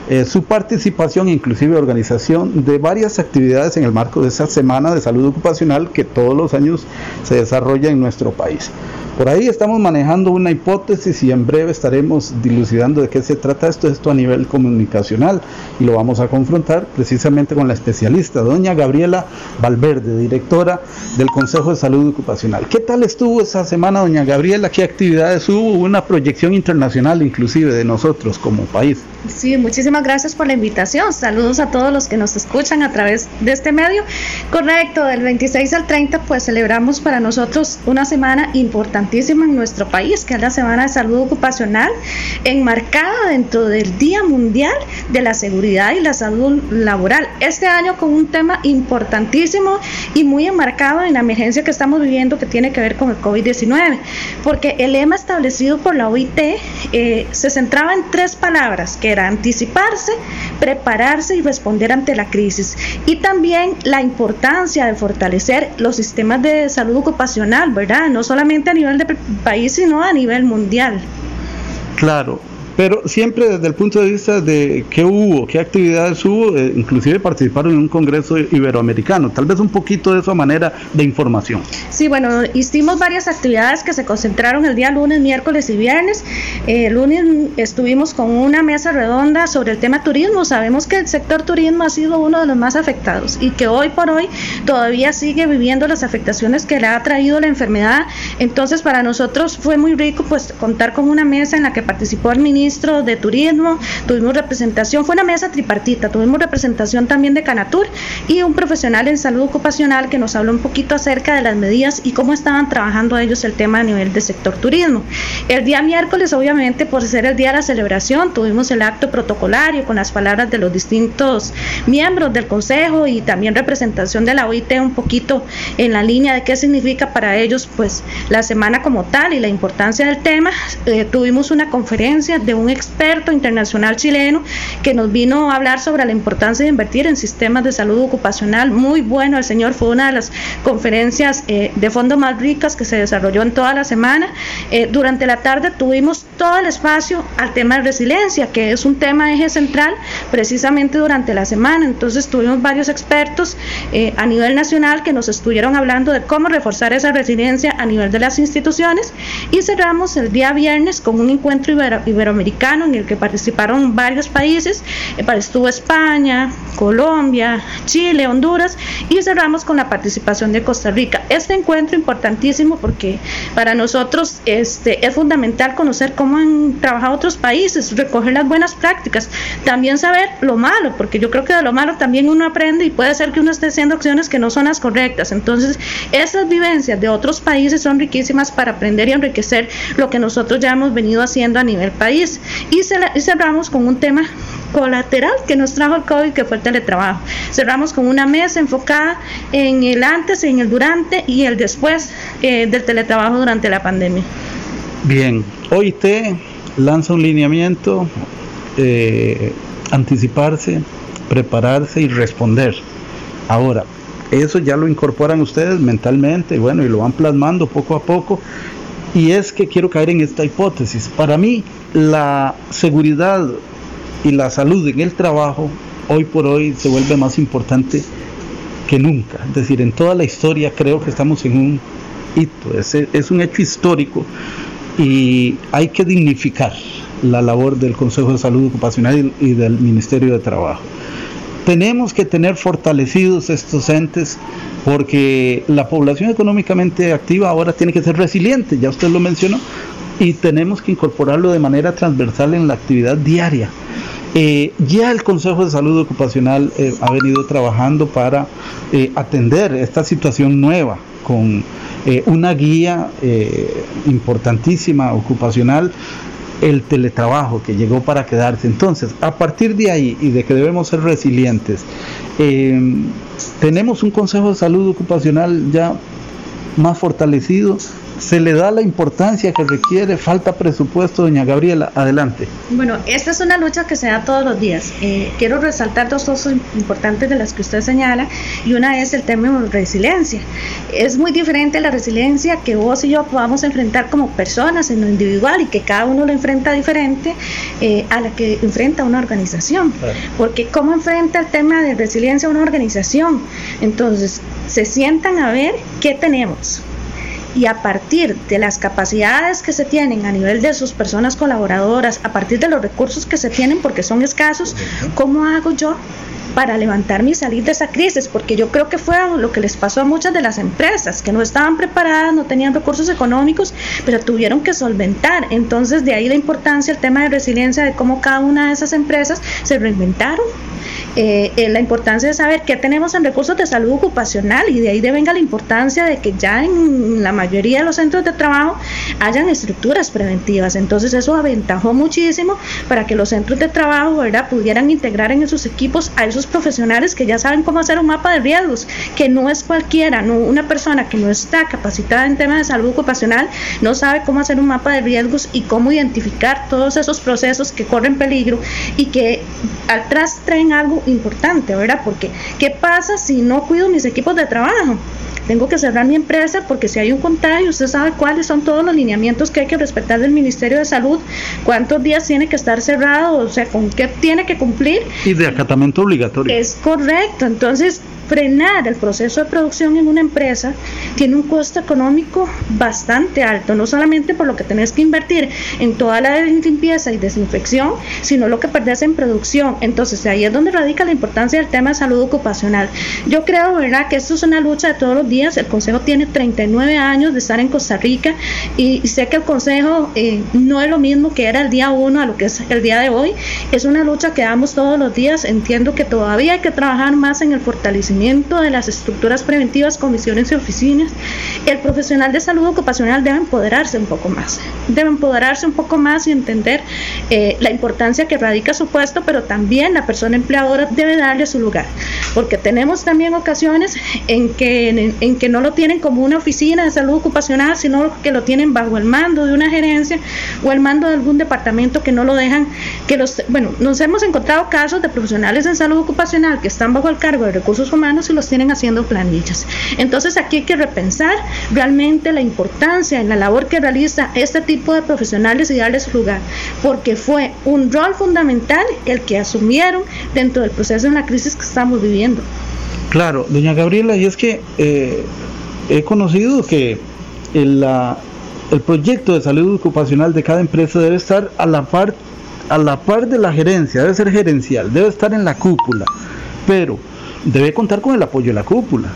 eh, su participación, inclusive organización de varias actividades en el marco de esa Semana de Salud Ocupacional que todos los años se desarrolla en nuestro país. Por ahí estamos manejando una hipótesis y en breve estaremos dilucidando de qué se trata esto, esto a nivel comunicacional y lo vamos a confrontar precisamente con la especialista, doña Gabriela Valverde, directora del Consejo de Salud Ocupacional. ¿Qué tal estuvo esa semana, doña Gabriela? ¿Qué actividades hubo? Una proyección internacional inclusive de nosotros como país. Sí, muchísimas gracias por la invitación. Saludos a todos los que nos escuchan a través de este medio. Correcto, del 26 al 30 pues celebramos para nosotros una semana importantísima en nuestro país, que es la Semana de Salud Ocupacional, enmarcada dentro del Día Mundial de la Seguridad y la Salud Laboral. Este año con un tema importantísimo y muy enmarcado en la emergencia que estamos viviendo que tiene que ver con el COVID-19, porque el lema establecido por la OIT eh, se centraba en tres palabras, que era anticiparse, prepararse y responder ante la crisis. Y también la importancia de fortalecer los sistemas de salud ocupacional, ¿verdad? No solamente a nivel de país, sino a nivel mundial. Claro, pero siempre desde el punto de vista de qué hubo, qué actividades hubo, eh, inclusive participaron en un congreso iberoamericano, tal vez un poquito de esa manera de información. Sí, bueno, hicimos varias actividades que se concentraron el día lunes, miércoles y viernes. el lunes estuvimos con una mesa redonda sobre el tema turismo. Sabemos que el sector turismo ha sido uno de los más afectados y que hoy por hoy todavía sigue viviendo las afectaciones que le ha traído la enfermedad. Entonces, para nosotros fue muy rico pues contar con una mesa en la que participó el ministro ministro de Turismo, tuvimos representación, fue una mesa tripartita, tuvimos representación también de Canatur y un profesional en salud ocupacional que nos habló un poquito acerca de las medidas y cómo estaban trabajando ellos el tema a nivel de sector turismo. El día miércoles, obviamente, por ser el día de la celebración, tuvimos el acto protocolario con las palabras de los distintos miembros del Consejo y también representación de la OIT un poquito en la línea de qué significa para ellos pues la semana como tal y la importancia del tema. Eh, tuvimos una conferencia de de un experto internacional chileno que nos vino a hablar sobre la importancia de invertir en sistemas de salud ocupacional. Muy bueno, el señor fue una de las conferencias eh, de fondo más ricas que se desarrolló en toda la semana. Eh, durante la tarde tuvimos todo el espacio al tema de resiliencia, que es un tema eje central precisamente durante la semana. Entonces tuvimos varios expertos eh, a nivel nacional que nos estuvieron hablando de cómo reforzar esa resiliencia a nivel de las instituciones y cerramos el día viernes con un encuentro en el que participaron varios países, eh, estuvo España, Colombia, Chile, Honduras y cerramos con la participación de Costa Rica. Este encuentro importantísimo porque para nosotros este, es fundamental conocer cómo han trabajado otros países, recoger las buenas prácticas, también saber lo malo, porque yo creo que de lo malo también uno aprende y puede ser que uno esté haciendo acciones que no son las correctas. Entonces, esas vivencias de otros países son riquísimas para aprender y enriquecer lo que nosotros ya hemos venido haciendo a nivel país. Y, cerramos con un tema colateral que nos trajo el COVID, que fue el teletrabajo. Cerramos con una mesa enfocada en el antes, en el durante y el después eh, del teletrabajo durante la pandemia. Bien, OIT lanza un lineamiento, eh, anticiparse, prepararse y responder. Ahora, eso ya lo incorporan ustedes mentalmente, bueno, y lo van plasmando poco a poco. Y es que quiero caer en esta hipótesis. Para mí, la seguridad y la salud en el trabajo hoy por hoy se vuelve más importante que nunca. Es decir, en toda la historia creo que estamos en un hito, es, un hecho histórico y hay que dignificar la labor del Consejo de Salud Ocupacional y del Ministerio de Trabajo. Tenemos que tener fortalecidos estos entes porque la población económicamente activa ahora tiene que ser resiliente, ya usted lo mencionó, y tenemos que incorporarlo de manera transversal en la actividad diaria. Eh, ya el Consejo de Salud Ocupacional eh, ha venido trabajando para eh, atender esta situación nueva con una guía importantísima ocupacional el teletrabajo que llegó para quedarse. Entonces, a partir de ahí y de que debemos ser resilientes, tenemos un Consejo de Salud Ocupacional ya más fortalecido, se le da la importancia que requiere, falta presupuesto, doña Gabriela, adelante. Bueno, esta es una lucha que se da todos los días. Eh, quiero resaltar dos cosas importantes de las que usted señala y una es el tema de resiliencia. Es muy diferente la resiliencia que vos y yo podamos enfrentar como personas en lo individual y que cada uno lo enfrenta diferente eh, a la que enfrenta una organización. Porque ¿cómo enfrenta el tema de resiliencia una organización? Entonces, se sientan a ver qué tenemos y a partir de las capacidades que se tienen a nivel de sus personas colaboradoras, a partir de los recursos que se tienen porque son escasos, ¿cómo hago yo para levantarme y salir de esa crisis, porque yo creo que fue lo que les pasó a muchas de las empresas, que no estaban preparadas, no tenían recursos económicos, pero tuvieron que solventar. Entonces, de ahí la importancia, el tema de resiliencia, de cómo cada una de esas empresas se reinventaron eh, eh, la importancia de saber qué tenemos en recursos de salud ocupacional y de ahí de venga la importancia de que ya en la mayoría de los centros de trabajo hayan estructuras preventivas. Entonces eso aventajó muchísimo para que los centros de trabajo pudieran integrar en sus equipos a profesionales que ya saben cómo hacer un mapa de riesgos, que no es cualquiera, no una persona que no está capacitada en temas de salud ocupacional no sabe cómo hacer un mapa de riesgos y cómo identificar todos esos procesos que corren peligro y que atrás traen algo importante, ¿verdad? Porque, ¿qué pasa si no cuido mis equipos de trabajo? Tengo que cerrar mi empresa porque si hay un contagio, usted sabe cuáles son todos los lineamientos que hay que respetar del Ministerio de Salud, cuántos días tiene que estar cerrado, o sea, con qué tiene que cumplir. Y de acatamiento obligatorio. Es correcto. Entonces, frenar el proceso de producción en una empresa tiene un costo económico bastante alto, no solamente por lo que tenés que invertir en toda la limpieza y desinfección, sino lo que perdés en producción. Entonces ahí es donde radica la importancia del tema de salud ocupacional. Yo creo, ¿verdad?, que esto es una lucha de todos los días. El Consejo tiene 39 años de estar en Costa Rica y sé que el Consejo eh, no es lo mismo que era el día 1 a lo que es el día de hoy. Es una lucha que damos todos los días. Entiendo que todavía hay que trabajar más en el fortalecimiento fortalecimiento de las estructuras preventivas, comisiones y oficinas, el profesional de salud ocupacional debe empoderarse un poco más, debe empoderarse un poco más y entender eh, la importancia que radica su puesto, pero también la persona empleadora debe darle su lugar, porque tenemos también ocasiones en que, en, que no lo tienen como una oficina de salud ocupacional, sino que lo tienen bajo el mando de una gerencia o el mando de algún departamento que no lo dejan, que los, bueno, nos hemos encontrado casos de profesionales en salud ocupacional que están bajo el cargo de recursos humanos y los tienen haciendo planillas. Entonces aquí hay que repensar realmente la importancia en la labor que realiza este tipo de profesionales y darles lugar, porque fue un rol fundamental el que asumieron dentro del proceso de la crisis que estamos viviendo. Claro, doña Gabriela, y es que eh, he conocido que el, el proyecto de salud ocupacional de cada empresa debe estar a la par a la par de la gerencia, debe ser gerencial, debe estar en la cúpula, pero debe contar con el apoyo de la cúpula,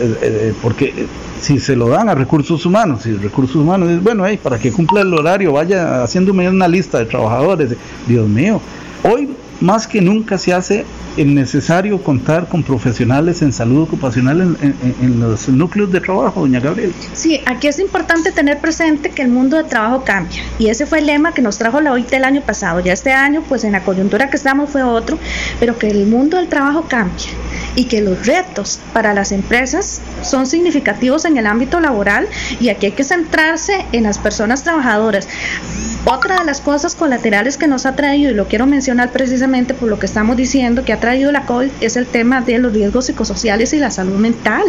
eh, eh, porque si se lo dan a recursos humanos, si recursos humanos es bueno, para que cumpla el horario, vaya haciéndome una lista de trabajadores, Dios mío, hoy más que nunca se hace necesario contar con profesionales en salud ocupacional en, los núcleos de trabajo, doña Gabriela. Sí, aquí es importante tener presente que el mundo de trabajo cambia y ese fue el lema que nos trajo la OIT el año pasado. Ya este año, pues en la coyuntura que estamos fue otro, pero que el mundo del trabajo cambia y que los retos para las empresas son significativos en el ámbito laboral y aquí hay que centrarse en las personas trabajadoras. Otra de las cosas colaterales que nos ha traído, y lo quiero mencionar precisamente por lo que estamos diciendo, que ha traído la COVID, es el tema de los riesgos psicosociales y la salud mental.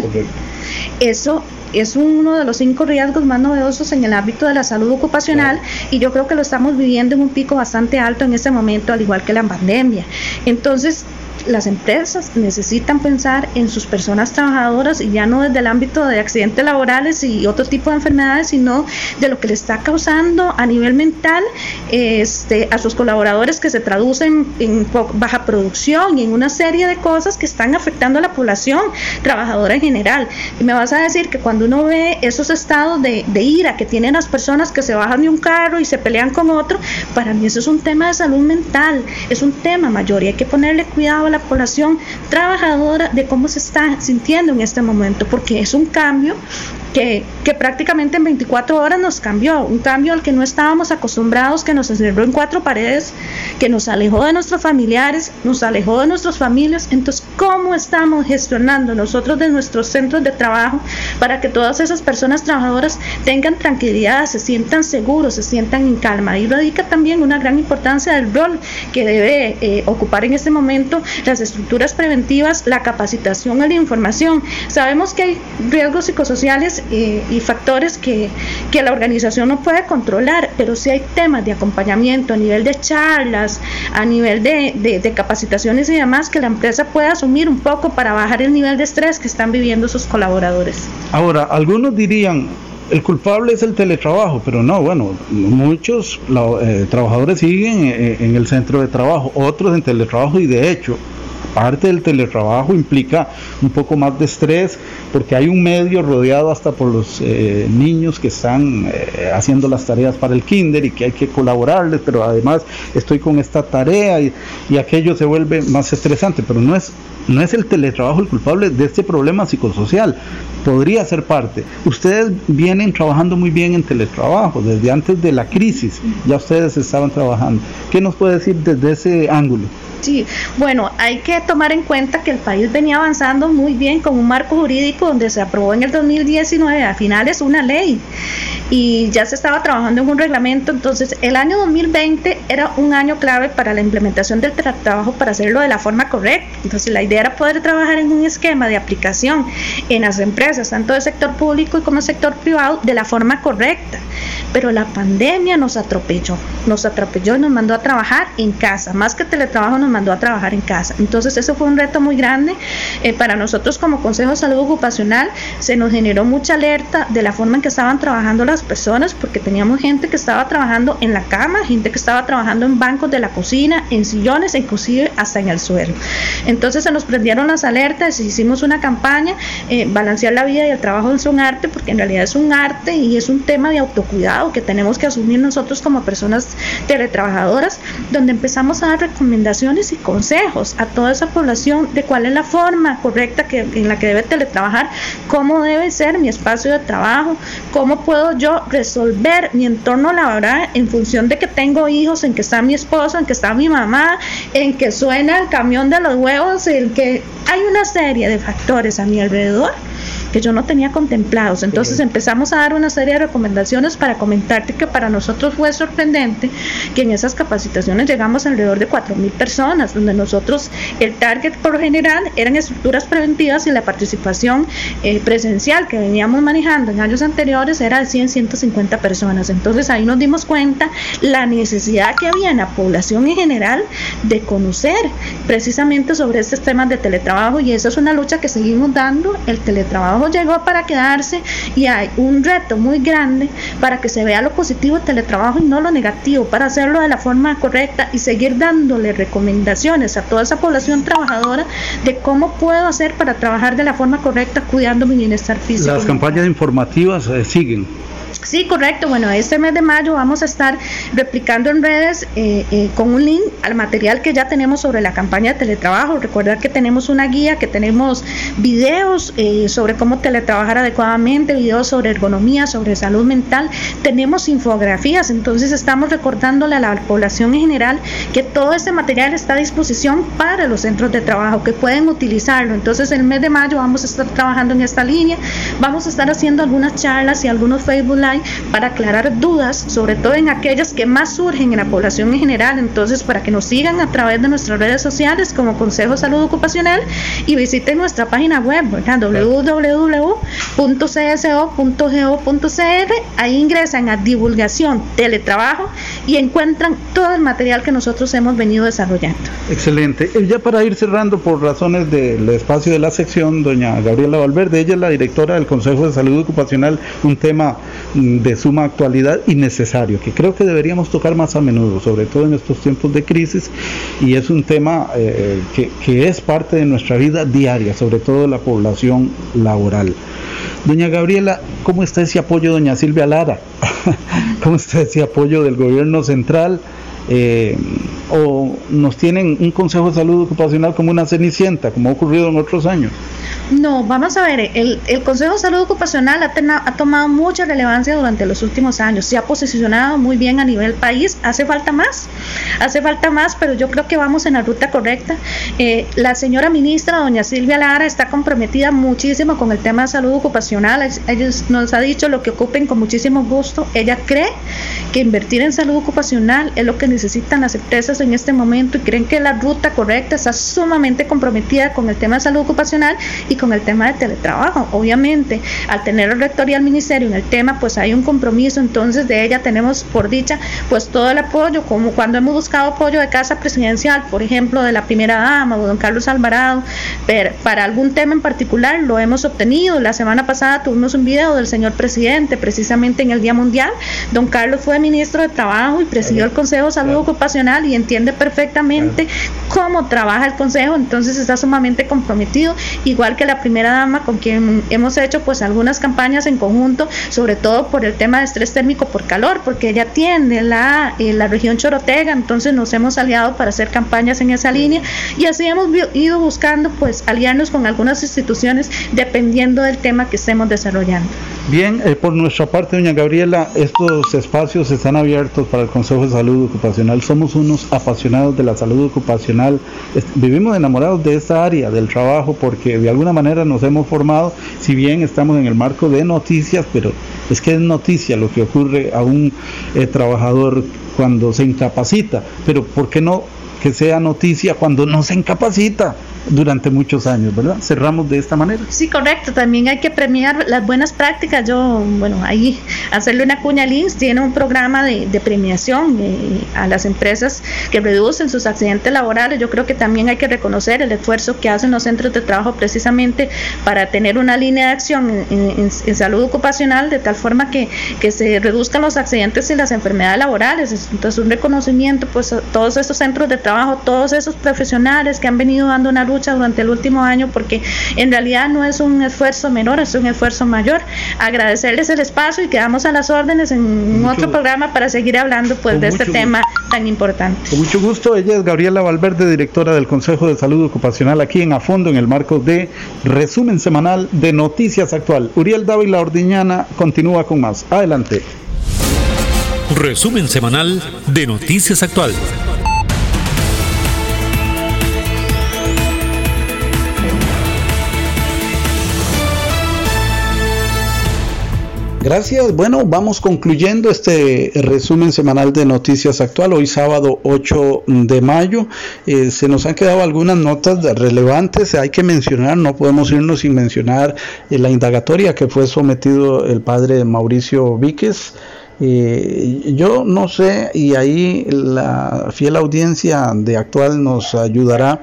Eso es uno de los cinco riesgos más novedosos en el ámbito de la salud ocupacional y yo creo que lo estamos viviendo en un pico bastante alto en este momento, al igual que la pandemia. Entonces, las empresas necesitan pensar en sus personas trabajadoras y ya no desde el ámbito de accidentes laborales y otro tipo de enfermedades, sino de lo que le está causando a nivel mental este, a sus colaboradores que se traducen en baja producción y en una serie de cosas que están afectando a la población trabajadora en general. Y me vas a decir que cuando uno ve esos estados de, ira que tienen las personas que se bajan de un carro y se pelean con otro, para mí eso es un tema de salud mental, es un tema mayor y hay que ponerle cuidado la población trabajadora de cómo se está sintiendo en este momento, porque es un cambio que, que, prácticamente en 24 horas nos cambió, un cambio al que no estábamos acostumbrados, que nos encerró en cuatro paredes, que nos alejó de nuestros familiares, nos alejó de nuestras familias. Entonces, ¿cómo estamos gestionando nosotros de nuestros centros de trabajo para que todas esas personas trabajadoras tengan tranquilidad, se sientan seguros, se sientan en calma? Ahí radica también una gran importancia del rol que debe eh, ocupar en este momento las estructuras preventivas, la capacitación y la información. Sabemos que hay riesgos psicosociales y factores que, que, la organización no puede controlar, pero si hay temas de acompañamiento a nivel de charlas, a nivel de, de, capacitaciones y demás que la empresa puede asumir un poco para bajar el nivel de estrés que están viviendo sus colaboradores. Ahora, algunos dirían, el culpable es el teletrabajo, pero no, bueno, muchos eh, trabajadores siguen eh, en el centro de trabajo, otros en teletrabajo y de hecho parte del teletrabajo implica un poco más de estrés porque hay un medio rodeado hasta por los eh, niños que están eh, haciendo las tareas para el kinder y que hay que colaborarles, pero además estoy con esta tarea y, y aquello se vuelve más estresante, pero no es no es el teletrabajo el culpable de este problema psicosocial, podría ser parte. Ustedes vienen trabajando muy bien en teletrabajo, desde antes de la crisis, ya ustedes estaban trabajando. ¿Qué nos puede decir desde ese ángulo? Sí, bueno, hay que tomar en cuenta que el país venía avanzando muy bien con un marco jurídico donde se aprobó en el 2019 a finales una ley y ya se estaba trabajando en un reglamento, entonces el año 2020 era un año clave para la implementación del trabajo para hacerlo de la forma correcta. Entonces la idea era poder trabajar en un esquema de aplicación en las empresas, tanto del sector público como sector privado, de la forma correcta. Pero la pandemia nos atropelló, nos atropelló y nos mandó a trabajar en casa, más que teletrabajo nos mandó a trabajar en casa. Entonces eso fue un reto muy grande eh, para nosotros como Consejo de Salud Ocupacional. Se nos generó mucha alerta de la forma en que estaban trabajando las personas porque teníamos gente que estaba trabajando en la cama, gente que estaba trabajando en bancos de la cocina, en sillones, inclusive hasta en el suelo. Entonces se nos prendieron las alertas, hicimos una campaña, eh, balancear la vida y el trabajo es un arte porque en realidad es un arte y es un tema de autocuidado cuidado que tenemos que asumir nosotros como personas teletrabajadoras, donde empezamos a dar recomendaciones y consejos a toda esa población de cuál es la forma correcta que, en la que debe teletrabajar, cómo debe ser mi espacio de trabajo, cómo puedo yo resolver mi entorno laboral en función de que tengo hijos, en que está mi esposo, en que está mi mamá, en que suena el camión de los huevos, en que hay una serie de factores a mi alrededor que yo no tenía contemplados. Entonces empezamos a dar una serie de recomendaciones para comentarte que para nosotros fue sorprendente que en esas capacitaciones llegamos alrededor de 4.000 personas, donde nosotros el target por general eran estructuras preventivas y la participación eh, presencial que veníamos manejando en años anteriores era de 100, 150 personas. Entonces ahí nos dimos cuenta la necesidad que había en la población en general de conocer precisamente sobre estos temas de teletrabajo y esa es una lucha que seguimos dando, el teletrabajo llegó para quedarse y hay un reto muy grande para que se vea lo positivo del teletrabajo y no lo negativo, para hacerlo de la forma correcta y seguir dándole recomendaciones a toda esa población trabajadora de cómo puedo hacer para trabajar de la forma correcta cuidando mi bienestar físico. Las campañas informativas eh, siguen. Sí, correcto. Bueno, este mes de mayo vamos a estar replicando en redes eh, eh, con un link al material que ya tenemos sobre la campaña de teletrabajo. Recordar que tenemos una guía, que tenemos videos eh, sobre cómo teletrabajar adecuadamente, videos sobre ergonomía, sobre salud mental. Tenemos infografías, entonces estamos recordándole a la población en general que todo este material está a disposición para los centros de trabajo, que pueden utilizarlo. Entonces, el mes de mayo vamos a estar trabajando en esta línea. Vamos a estar haciendo algunas charlas y algunos Facebook Live para aclarar dudas, sobre todo en aquellas que más surgen en la población en general. Entonces, para que nos sigan a través de nuestras redes sociales como Consejo Salud Ocupacional y visiten nuestra página web, www.cso.go.cr. Ahí ingresan a divulgación, teletrabajo y encuentran todo el material que nosotros hemos venido desarrollando. Excelente. Eh, ya para ir cerrando por razones del espacio de la sección, doña Gabriela Valverde, ella es la directora del Consejo de Salud Ocupacional, un tema de suma actualidad y necesario, que creo que deberíamos tocar más a menudo, sobre todo en estos tiempos de crisis, y es un tema eh, que, que es parte de nuestra vida diaria, sobre todo de la población laboral. Doña Gabriela, ¿cómo está ese apoyo, doña Silvia Lara? [LAUGHS] ¿Cómo está ese apoyo del gobierno central? Eh, o nos tienen un Consejo de Salud Ocupacional como una cenicienta, como ha ocurrido en otros años? No, vamos a ver, el, Consejo de Salud Ocupacional ha, ha, tomado mucha relevancia durante los últimos años, se ha posicionado muy bien a nivel país, hace falta más, hace falta más, pero yo creo que vamos en la ruta correcta. Eh, la señora ministra, doña Silvia Lara, está comprometida muchísimo con el tema de salud ocupacional, ella nos ha dicho lo que ocupen con muchísimo gusto, ella cree que invertir en salud ocupacional es lo que necesitan las empresas en este momento y creen que la ruta correcta está sumamente comprometida con el tema de salud ocupacional y con el tema de teletrabajo. Obviamente, al tener el rector y al ministerio en el tema, pues hay un compromiso, entonces de ella tenemos por dicha pues todo el apoyo, como cuando hemos buscado apoyo de casa presidencial, por ejemplo, de la primera dama o don Carlos Alvarado, pero para algún tema en particular lo hemos obtenido. La semana pasada tuvimos un video del señor presidente, precisamente en el Día Mundial. Don Carlos fue ministro de Trabajo y presidió el Consejo Salud Ocupacional y entiende perfectamente cómo trabaja el Consejo, entonces está sumamente comprometido, igual que la primera dama con quien hemos hecho pues algunas campañas en conjunto, sobre todo por el tema de estrés térmico por calor, porque ella tiene la, eh, la región Chorotega, entonces nos hemos aliado para hacer campañas en esa línea y así hemos ido buscando pues aliarnos con algunas instituciones dependiendo del tema que estemos desarrollando. Bien, eh, por nuestra parte, doña Gabriela, estos espacios están abiertos para el Consejo de Salud Ocupacional. Somos unos apasionados de la salud ocupacional. Vivimos enamorados de esta área del trabajo porque de alguna manera nos hemos formado, si bien estamos en el marco de noticias, pero es que es noticia lo que ocurre a un eh, trabajador cuando se incapacita. Pero ¿por qué no que sea noticia cuando no se incapacita? durante muchos años, ¿verdad? Cerramos de esta manera. Sí, correcto. También hay que premiar las buenas prácticas. Yo, bueno, ahí hacerle una cuña al INS tiene un programa de, premiación eh, a las empresas que reducen sus accidentes laborales. Yo creo que también hay que reconocer el esfuerzo que hacen los centros de trabajo precisamente para tener una línea de acción en, salud ocupacional de tal forma que, que, se reduzcan los accidentes y las enfermedades laborales. Entonces, un reconocimiento pues a todos estos centros de trabajo trabajo todos esos profesionales que han venido dando una lucha durante el último año, porque en realidad no es un esfuerzo menor, es un esfuerzo mayor. Agradecerles el espacio y quedamos a las órdenes en otro programa para seguir hablando pues de este tema tan importante. Con mucho gusto, ella es Gabriela Valverde, directora del Consejo de Salud Ocupacional aquí en A Fondo en el marco de resumen semanal de Noticias Actual. Uriel Dávila Ordiñana continúa con más. Adelante. Resumen semanal de Noticias Actual. Gracias. Bueno, vamos concluyendo este resumen semanal de Noticias Actual. Hoy sábado 8 de mayo. Eh, se nos han quedado algunas notas relevantes. Hay que mencionar, no podemos irnos sin mencionar eh, la indagatoria que fue sometido el padre Mauricio Víquez. Eh, yo no sé, y ahí la fiel audiencia de actual nos ayudará.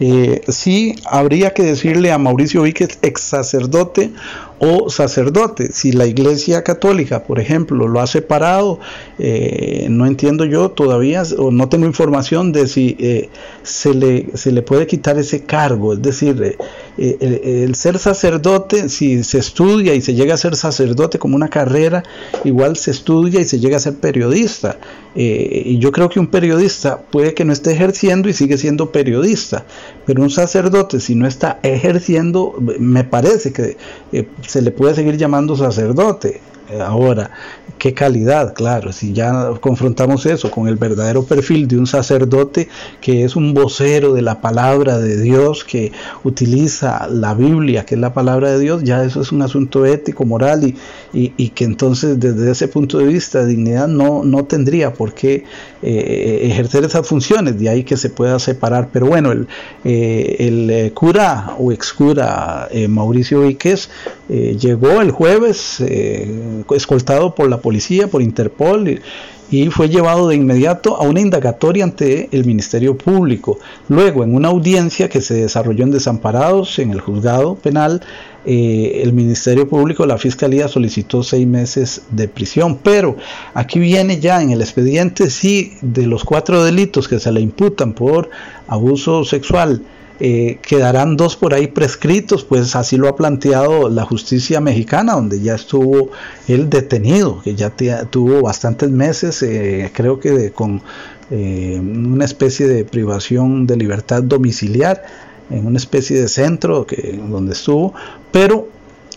Eh, sí, habría que decirle a Mauricio Víquez, ex sacerdote, o sacerdote. Si la Iglesia Católica, por ejemplo, lo ha separado, eh, no entiendo yo todavía, o no tengo información de si eh, se, le, se le puede quitar ese cargo. Es decir, eh, el, ser sacerdote, si se estudia y se llega a ser sacerdote como una carrera, igual se estudia y se llega a ser periodista. Y yo creo que un periodista puede que no esté ejerciendo y sigue siendo periodista, pero un sacerdote, si no está ejerciendo, me parece que se le puede seguir llamando sacerdote. Eh, ahora, qué calidad, claro, si ya confrontamos eso con el verdadero perfil de un sacerdote que es un vocero de la palabra de Dios, que utiliza la Biblia, que es la palabra de Dios, ya eso es un asunto ético, moral y, y, que entonces desde ese punto de vista dignidad no, no tendría por qué eh, ejercer esas funciones, de ahí que se pueda separar. Pero bueno, el, eh, el cura o excura Mauricio Víquez llegó el jueves escoltado por la policía, por Interpol, y fue llevado de inmediato a una indagatoria ante el Ministerio Público. Luego, en una audiencia que se desarrolló en Desamparados, en el juzgado penal, eh, el Ministerio Público, la Fiscalía solicitó seis meses de prisión. Pero aquí viene ya en el expediente, sí, de los cuatro delitos que se le imputan por abuso sexual, eh, quedarán dos por ahí prescritos, pues así lo ha planteado la justicia mexicana, donde ya estuvo él detenido, que ya tuvo bastantes meses, eh, creo que con eh, una especie de privación de libertad domiciliar, en una especie de centro que, donde estuvo, pero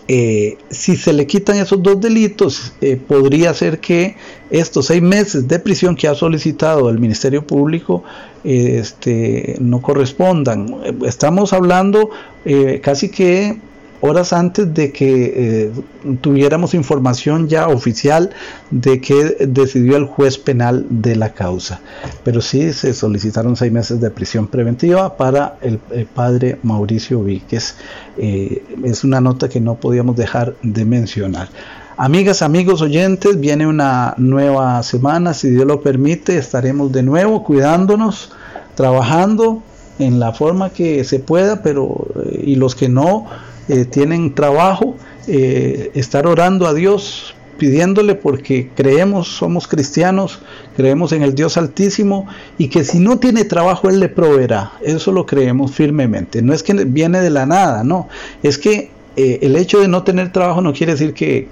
eh, si se le quitan esos dos delitos, eh, podría ser que estos seis meses de prisión que ha solicitado el Ministerio Público este, no correspondan. Estamos hablando eh, casi que horas antes de que eh, tuviéramos información ya oficial de que decidió el juez penal de la causa. Pero sí se solicitaron seis meses de prisión preventiva para el, padre Mauricio Víquez. Eh, es una nota que no podíamos dejar de mencionar. Amigas, amigos oyentes, viene una nueva semana, si Dios lo permite, estaremos de nuevo cuidándonos, trabajando en la forma que se pueda, pero eh, y los que no, eh, tienen trabajo, eh, estar orando a Dios, pidiéndole porque creemos, somos cristianos, creemos en el Dios Altísimo y que si no tiene trabajo Él le proveerá. Eso lo creemos firmemente. No es que viene de la nada, no. Es que eh, el hecho de no tener trabajo no quiere decir que,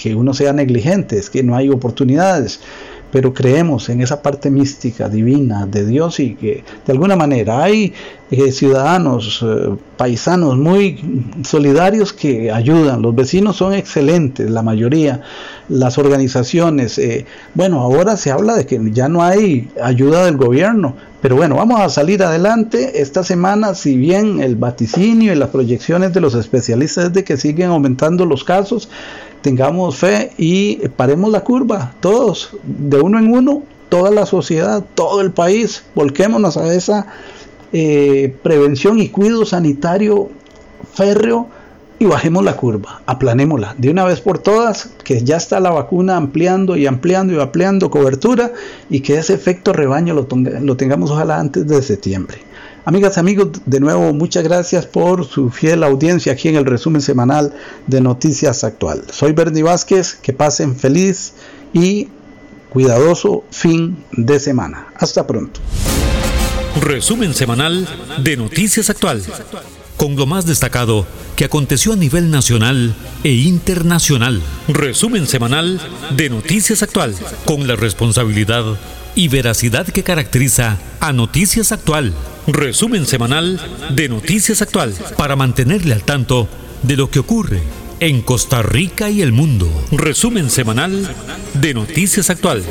que uno sea negligente, es que no hay oportunidades pero creemos en esa parte mística, divina de Dios y que de alguna manera hay eh, ciudadanos, eh, paisanos muy solidarios que ayudan. Los vecinos son excelentes, la mayoría, las organizaciones. Eh, bueno, ahora se habla de que ya no hay ayuda del gobierno, pero bueno, vamos a salir adelante. Esta semana, si bien el vaticinio y las proyecciones de los especialistas es de que siguen aumentando los casos, tengamos fe y paremos la curva, todos, de uno en uno, toda la sociedad, todo el país, volquémonos a esa eh, prevención y cuidado sanitario férreo y bajemos la curva, aplanémosla de una vez por todas, que ya está la vacuna ampliando y ampliando y ampliando cobertura y que ese efecto rebaño lo, lo tengamos ojalá antes de septiembre. Amigas, amigos, de nuevo muchas gracias por su fiel audiencia aquí en el resumen semanal de Noticias Actual. Soy Bernie Vázquez, que pasen feliz y cuidadoso fin de semana. Hasta pronto. Resumen semanal de Noticias Actual. Con lo más destacado que aconteció a nivel nacional e internacional. Resumen semanal de Noticias Actual. Con la responsabilidad y veracidad que caracteriza a Noticias Actual. Resumen semanal de Noticias Actual. Para mantenerle al tanto de lo que ocurre en Costa Rica y el mundo. Resumen semanal de Noticias Actual.